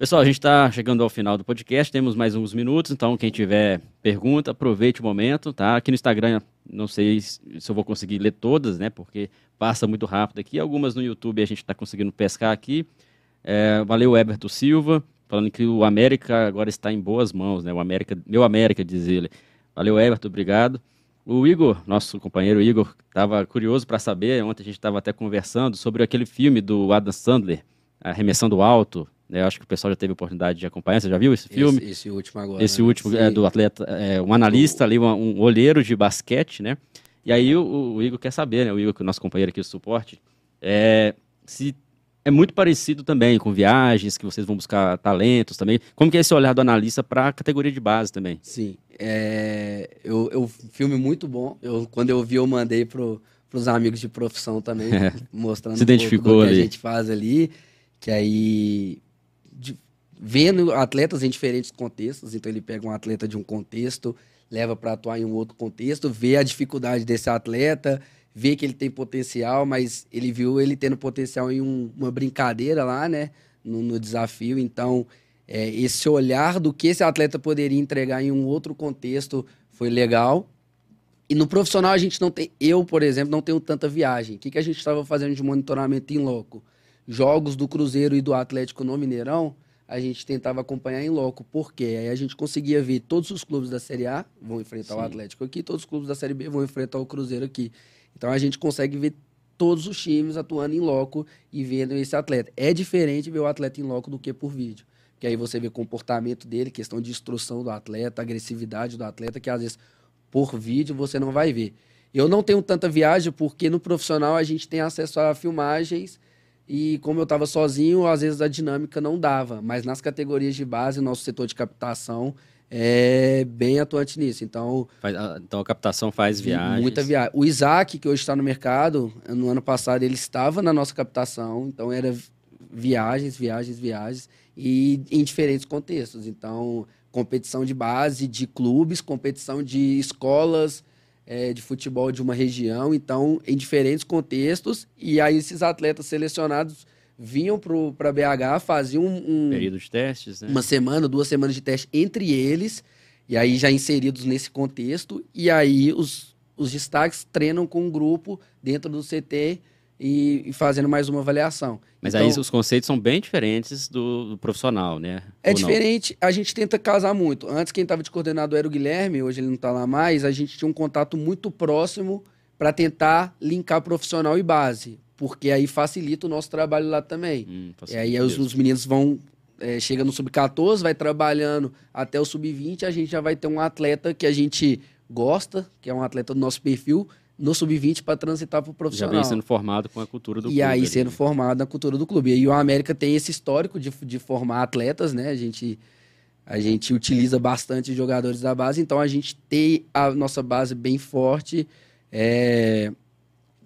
Pessoal, a gente está chegando ao final do podcast, temos mais uns minutos, então quem tiver pergunta, aproveite o momento, tá? Aqui no Instagram, não sei se eu vou conseguir ler todas, né? Porque passa muito rápido aqui. Algumas no YouTube a gente está conseguindo pescar aqui. É, valeu, Eberto Silva, falando que o América agora está em boas mãos, né? O América, meu América, diz ele. Valeu, Eberto, obrigado. O Igor, nosso companheiro Igor, estava curioso para saber, ontem a gente estava até conversando sobre aquele filme do Adam Sandler, Arremessando Alto, eu acho que o pessoal já teve a oportunidade de acompanhar. Você já viu esse filme? Esse, esse último agora. Esse né? último é do atleta, é, um analista ali, um, um olheiro de basquete, né? E aí o, o, Igor quer saber, né? O Igor, que é o nosso companheiro aqui do suporte, é, se é muito parecido também com viagens, que vocês vão buscar talentos também. Como que é esse olhar do analista para a categoria de base também? Sim. É, eu, eu filme muito bom. Eu, quando eu vi, eu mandei pro, os amigos de profissão também, é. mostrando Se identificou um pouco que a gente faz ali. Que aí vendo atletas em diferentes contextos. Então, ele pega um atleta de um contexto, leva para atuar em um outro contexto, vê a dificuldade desse atleta, vê que ele tem potencial, mas ele viu ele tendo potencial em um, uma brincadeira lá, né? No, no desafio. Então, é, esse olhar do que esse atleta poderia entregar em um outro contexto foi legal. E no profissional a gente não tem, eu, por exemplo, não tenho tanta viagem. O que, que a gente estava fazendo de monitoramento em loco? jogos do Cruzeiro e do Atlético no Mineirão, a gente tentava acompanhar em loco. Por quê? Aí a gente conseguia ver todos os clubes da Série A vão enfrentar Sim. o Atlético aqui, todos os clubes da Série B vão enfrentar o Cruzeiro aqui. Então a gente consegue ver todos os times atuando em loco e vendo esse atleta. É diferente ver o atleta em loco do que por vídeo. Que aí você vê comportamento dele, questão de instrução do atleta, agressividade do atleta, que às vezes por vídeo você não vai ver. Eu não tenho tanta viagem porque no profissional a gente tem acesso a filmagens e como eu estava sozinho, às vezes a dinâmica não dava. Mas nas categorias de base, nosso setor de captação é bem atuante nisso. Então, faz, então a captação faz viagens. Muita viagem. O Isaac, que hoje está no mercado, no ano passado ele estava na nossa captação, então era viagens, viagens, viagens, e em diferentes contextos. Então, competição de base, de clubes, competição de escolas é, de futebol de uma região, então, em diferentes contextos, e aí esses atletas selecionados vinham para BH, faziam um, um, período de testes, né? uma semana, duas semanas de teste entre eles, e aí já inseridos nesse contexto, e aí os, os destaques treinam com um grupo dentro do CT e, e fazendo mais uma avaliação. Mas então, aí os conceitos são bem diferentes do, do profissional, né? É Ou diferente, não? a gente tenta casar muito. Antes quem estava de coordenador era o Guilherme, hoje ele não está lá mais, a gente tinha um contato muito próximo para tentar linkar profissional e base porque aí facilita o nosso trabalho lá também. Hum, e aí os, os, meninos vão, é, chega no sub-14, vai trabalhando até o sub-20, a gente já vai ter um atleta que a gente gosta, que é um atleta do nosso perfil, no sub-20 para transitar para o profissional. Já vem sendo formado com a cultura do e clube. E aí sendo né? formado na cultura do clube. E o América tem esse histórico de, de formar atletas, né? A gente, a gente utiliza bastante jogadores da base, então a gente tem a nossa base bem forte. É,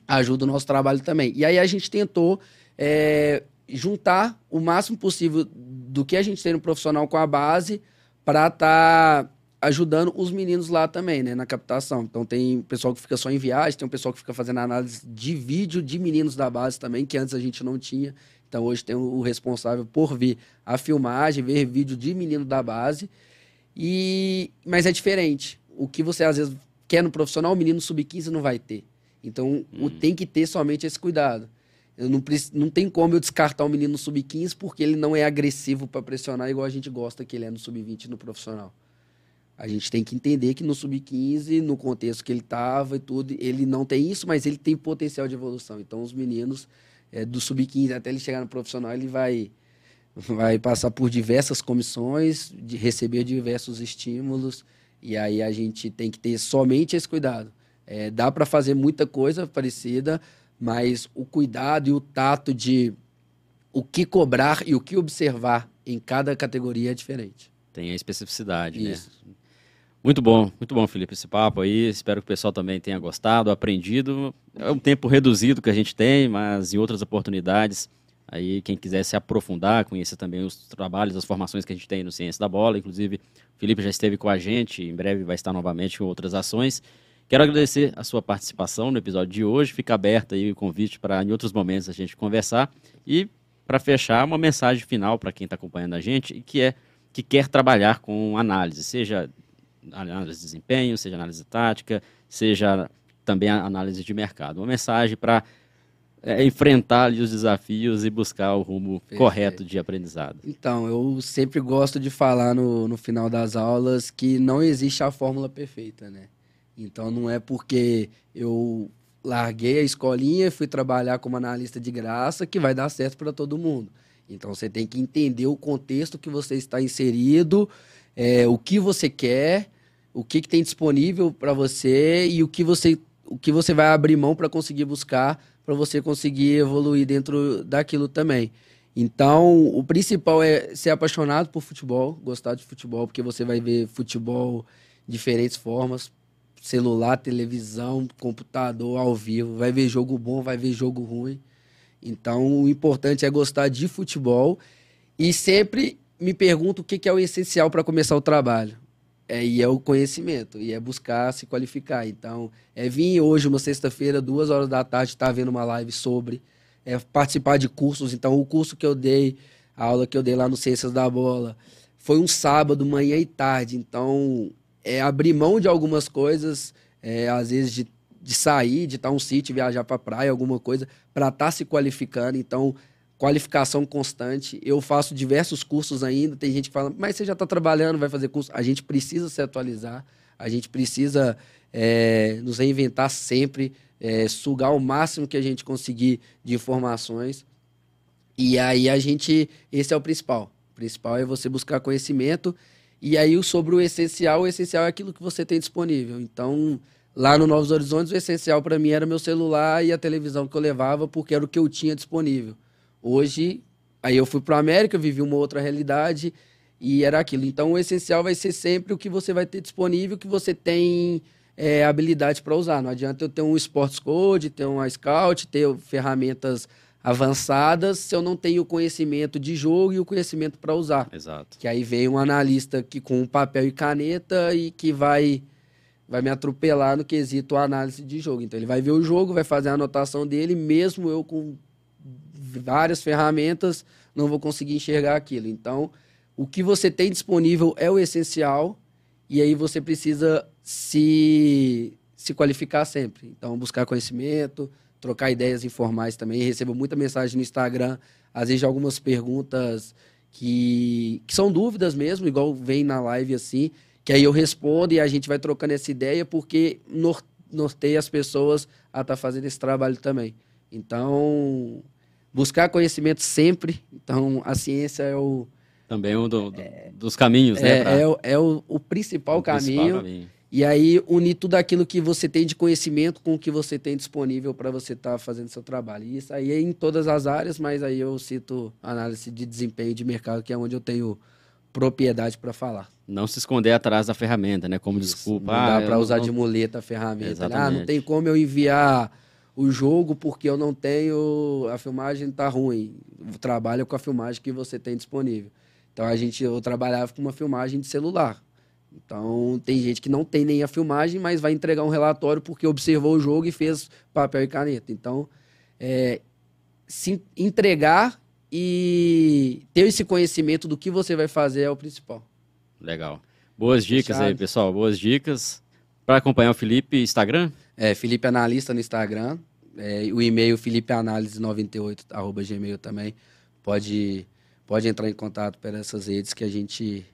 ajuda o nosso trabalho também. E aí a gente tentou é, juntar o máximo possível do que a gente tem no profissional com a base para estar tá ajudando os meninos lá também, né, na captação. Então tem pessoal que fica só em viagem, tem um pessoal que fica fazendo análise de vídeo de meninos da base também, que antes a gente não tinha. Então hoje tem o responsável por ver a filmagem, ver vídeo de menino da base. E mas é diferente. O que você às vezes quer no profissional, o menino sub-15 não vai ter. Então, hum. tem que ter somente esse cuidado. Eu não, não tem como eu descartar o um menino sub-15 porque ele não é agressivo para pressionar igual a gente gosta que ele é no sub-20 no profissional. A gente tem que entender que no sub-15, no contexto que ele estava e tudo, ele não tem isso, mas ele tem potencial de evolução. Então, os meninos é, do sub-15 até ele chegar no profissional, ele vai, vai passar por diversas comissões, de receber diversos estímulos, e aí a gente tem que ter somente esse cuidado. É, dá para fazer muita coisa parecida, mas o cuidado e o tato de o que cobrar e o que observar em cada categoria é diferente. Tem a especificidade, né? Isso. né? Muito bom, muito bom, Felipe, esse papo aí. Espero que o pessoal também tenha gostado, aprendido. É um tempo reduzido que a gente tem, mas em outras oportunidades, aí quem quiser se aprofundar, conhecer também os trabalhos, as formações que a gente tem no Ciência da Bola. Inclusive, o Felipe já esteve com a gente, em breve vai estar novamente com outras ações. Quero agradecer a sua participação no episódio de hoje. Fica aberto aí o convite para em outros momentos a gente conversar. E para fechar, uma mensagem final para quem está acompanhando a gente, que é que quer trabalhar com análise, seja análise de desempenho, seja análise tática, seja também análise de mercado. Uma mensagem para é, enfrentar os desafios e buscar o rumo Perfeito. correto de aprendizado. Então, eu sempre gosto de falar no, no final das aulas que não existe a fórmula perfeita, né? Então não é porque eu larguei a escolinha e fui trabalhar como analista de graça que vai dar certo para todo mundo. Então você tem que entender o contexto que você está inserido, é, o que você quer, o que, que tem disponível para você e o que você, o que você vai abrir mão para conseguir buscar, para você conseguir evoluir dentro daquilo também. Então, o principal é ser apaixonado por futebol, gostar de futebol, porque você vai ver futebol de diferentes formas, celular, televisão, computador, ao vivo. Vai ver jogo bom, vai ver jogo ruim. Então, o importante é gostar de futebol e sempre me pergunto o que é o essencial para começar o trabalho. É, e é o conhecimento, e é buscar se qualificar. Então, é vir hoje, uma sexta-feira, duas horas da tarde, estar tá vendo uma live sobre, é participar de cursos. Então, o curso que eu dei, a aula que eu dei lá no Ciências da Bola, foi um sábado, manhã e tarde. Então, é, abrir mão de algumas coisas, é, às vezes de, de sair, de estar um sítio, viajar para praia, alguma coisa, para estar tá se qualificando. Então, qualificação constante. Eu faço diversos cursos ainda. Tem gente que fala, mas você já está trabalhando, vai fazer curso. A gente precisa se atualizar, a gente precisa é, nos reinventar sempre, é, sugar o máximo que a gente conseguir de informações. E aí a gente, esse é o principal. O principal é você buscar conhecimento e aí, sobre o essencial, o essencial é aquilo que você tem disponível. Então, lá no Novos Horizontes, o essencial para mim era meu celular e a televisão que eu levava, porque era o que eu tinha disponível. Hoje, aí eu fui para a América, vivi uma outra realidade, e era aquilo. Então, o essencial vai ser sempre o que você vai ter disponível, que você tem é, habilidade para usar. Não adianta eu ter um Sports Code, ter uma Scout, ter ferramentas avançadas se eu não tenho o conhecimento de jogo e o conhecimento para usar. Exato. Que aí vem um analista que com papel e caneta e que vai vai me atropelar no quesito análise de jogo. Então ele vai ver o jogo, vai fazer a anotação dele, mesmo eu com várias ferramentas não vou conseguir enxergar aquilo. Então, o que você tem disponível é o essencial e aí você precisa se se qualificar sempre. Então, buscar conhecimento, trocar ideias informais também. Recebo muita mensagem no Instagram, às vezes algumas perguntas que, que são dúvidas mesmo, igual vem na live assim, que aí eu respondo e a gente vai trocando essa ideia porque norteia as pessoas a estar tá fazendo esse trabalho também. Então, buscar conhecimento sempre. Então, a ciência é o. Também um do, do, é, dos caminhos, né? É, pra... é, é o, o, principal, o caminho. principal caminho. E aí unir tudo aquilo que você tem de conhecimento com o que você tem disponível para você estar tá fazendo seu trabalho. E isso aí é em todas as áreas, mas aí eu cito análise de desempenho de mercado, que é onde eu tenho propriedade para falar. Não se esconder atrás da ferramenta, né? Como isso, desculpa. Não dá ah, para usar não... de muleta a ferramenta. Exatamente. Né? Ah, não tem como eu enviar o jogo porque eu não tenho. A filmagem está ruim. Trabalha com a filmagem que você tem disponível. Então a gente eu trabalhava com uma filmagem de celular. Então, tem gente que não tem nem a filmagem, mas vai entregar um relatório porque observou o jogo e fez papel e caneta. Então, é, se entregar e ter esse conhecimento do que você vai fazer é o principal. Legal. Boas dicas Fechado. aí, pessoal. Boas dicas. Para acompanhar o Felipe, Instagram? É, Felipe Analista no Instagram. É, o e-mail felipeanálise98, arroba gmail também. Pode, pode entrar em contato por essas redes que a gente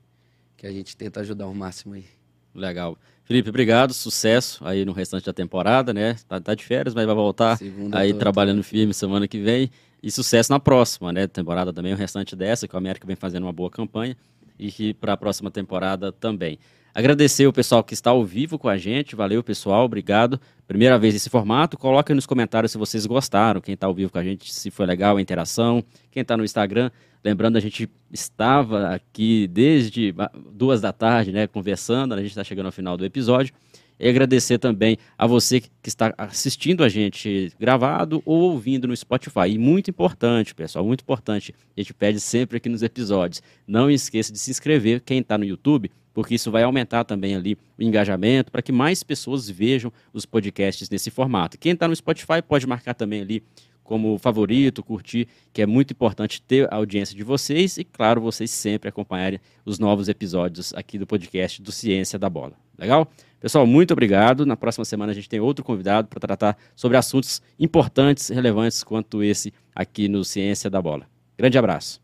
que a gente tenta ajudar o máximo aí. Legal. Felipe, obrigado, sucesso aí no restante da temporada, né? Tá, tá de férias, mas vai voltar Segunda aí trabalhando firme semana que vem. E sucesso na próxima, né? Temporada também, o restante dessa, que o América vem fazendo uma boa campanha. E que para a próxima temporada também. Agradecer o pessoal que está ao vivo com a gente. Valeu, pessoal. Obrigado. Primeira vez nesse formato. Coloquem nos comentários se vocês gostaram. Quem está ao vivo com a gente, se foi legal a interação. Quem está no Instagram, Lembrando, a gente estava aqui desde duas da tarde, né, conversando, a gente está chegando ao final do episódio. E agradecer também a você que está assistindo a gente gravado ou ouvindo no Spotify. E muito importante, pessoal, muito importante, a gente pede sempre aqui nos episódios. Não esqueça de se inscrever, quem está no YouTube, porque isso vai aumentar também ali o engajamento para que mais pessoas vejam os podcasts nesse formato. Quem está no Spotify pode marcar também ali como favorito, curtir, que é muito importante ter a audiência de vocês e, claro, vocês sempre acompanharem os novos episódios aqui do podcast do Ciência da Bola. Legal? Pessoal, muito obrigado. Na próxima semana a gente tem outro convidado para tratar sobre assuntos importantes, relevantes quanto esse aqui no Ciência da Bola. Grande abraço.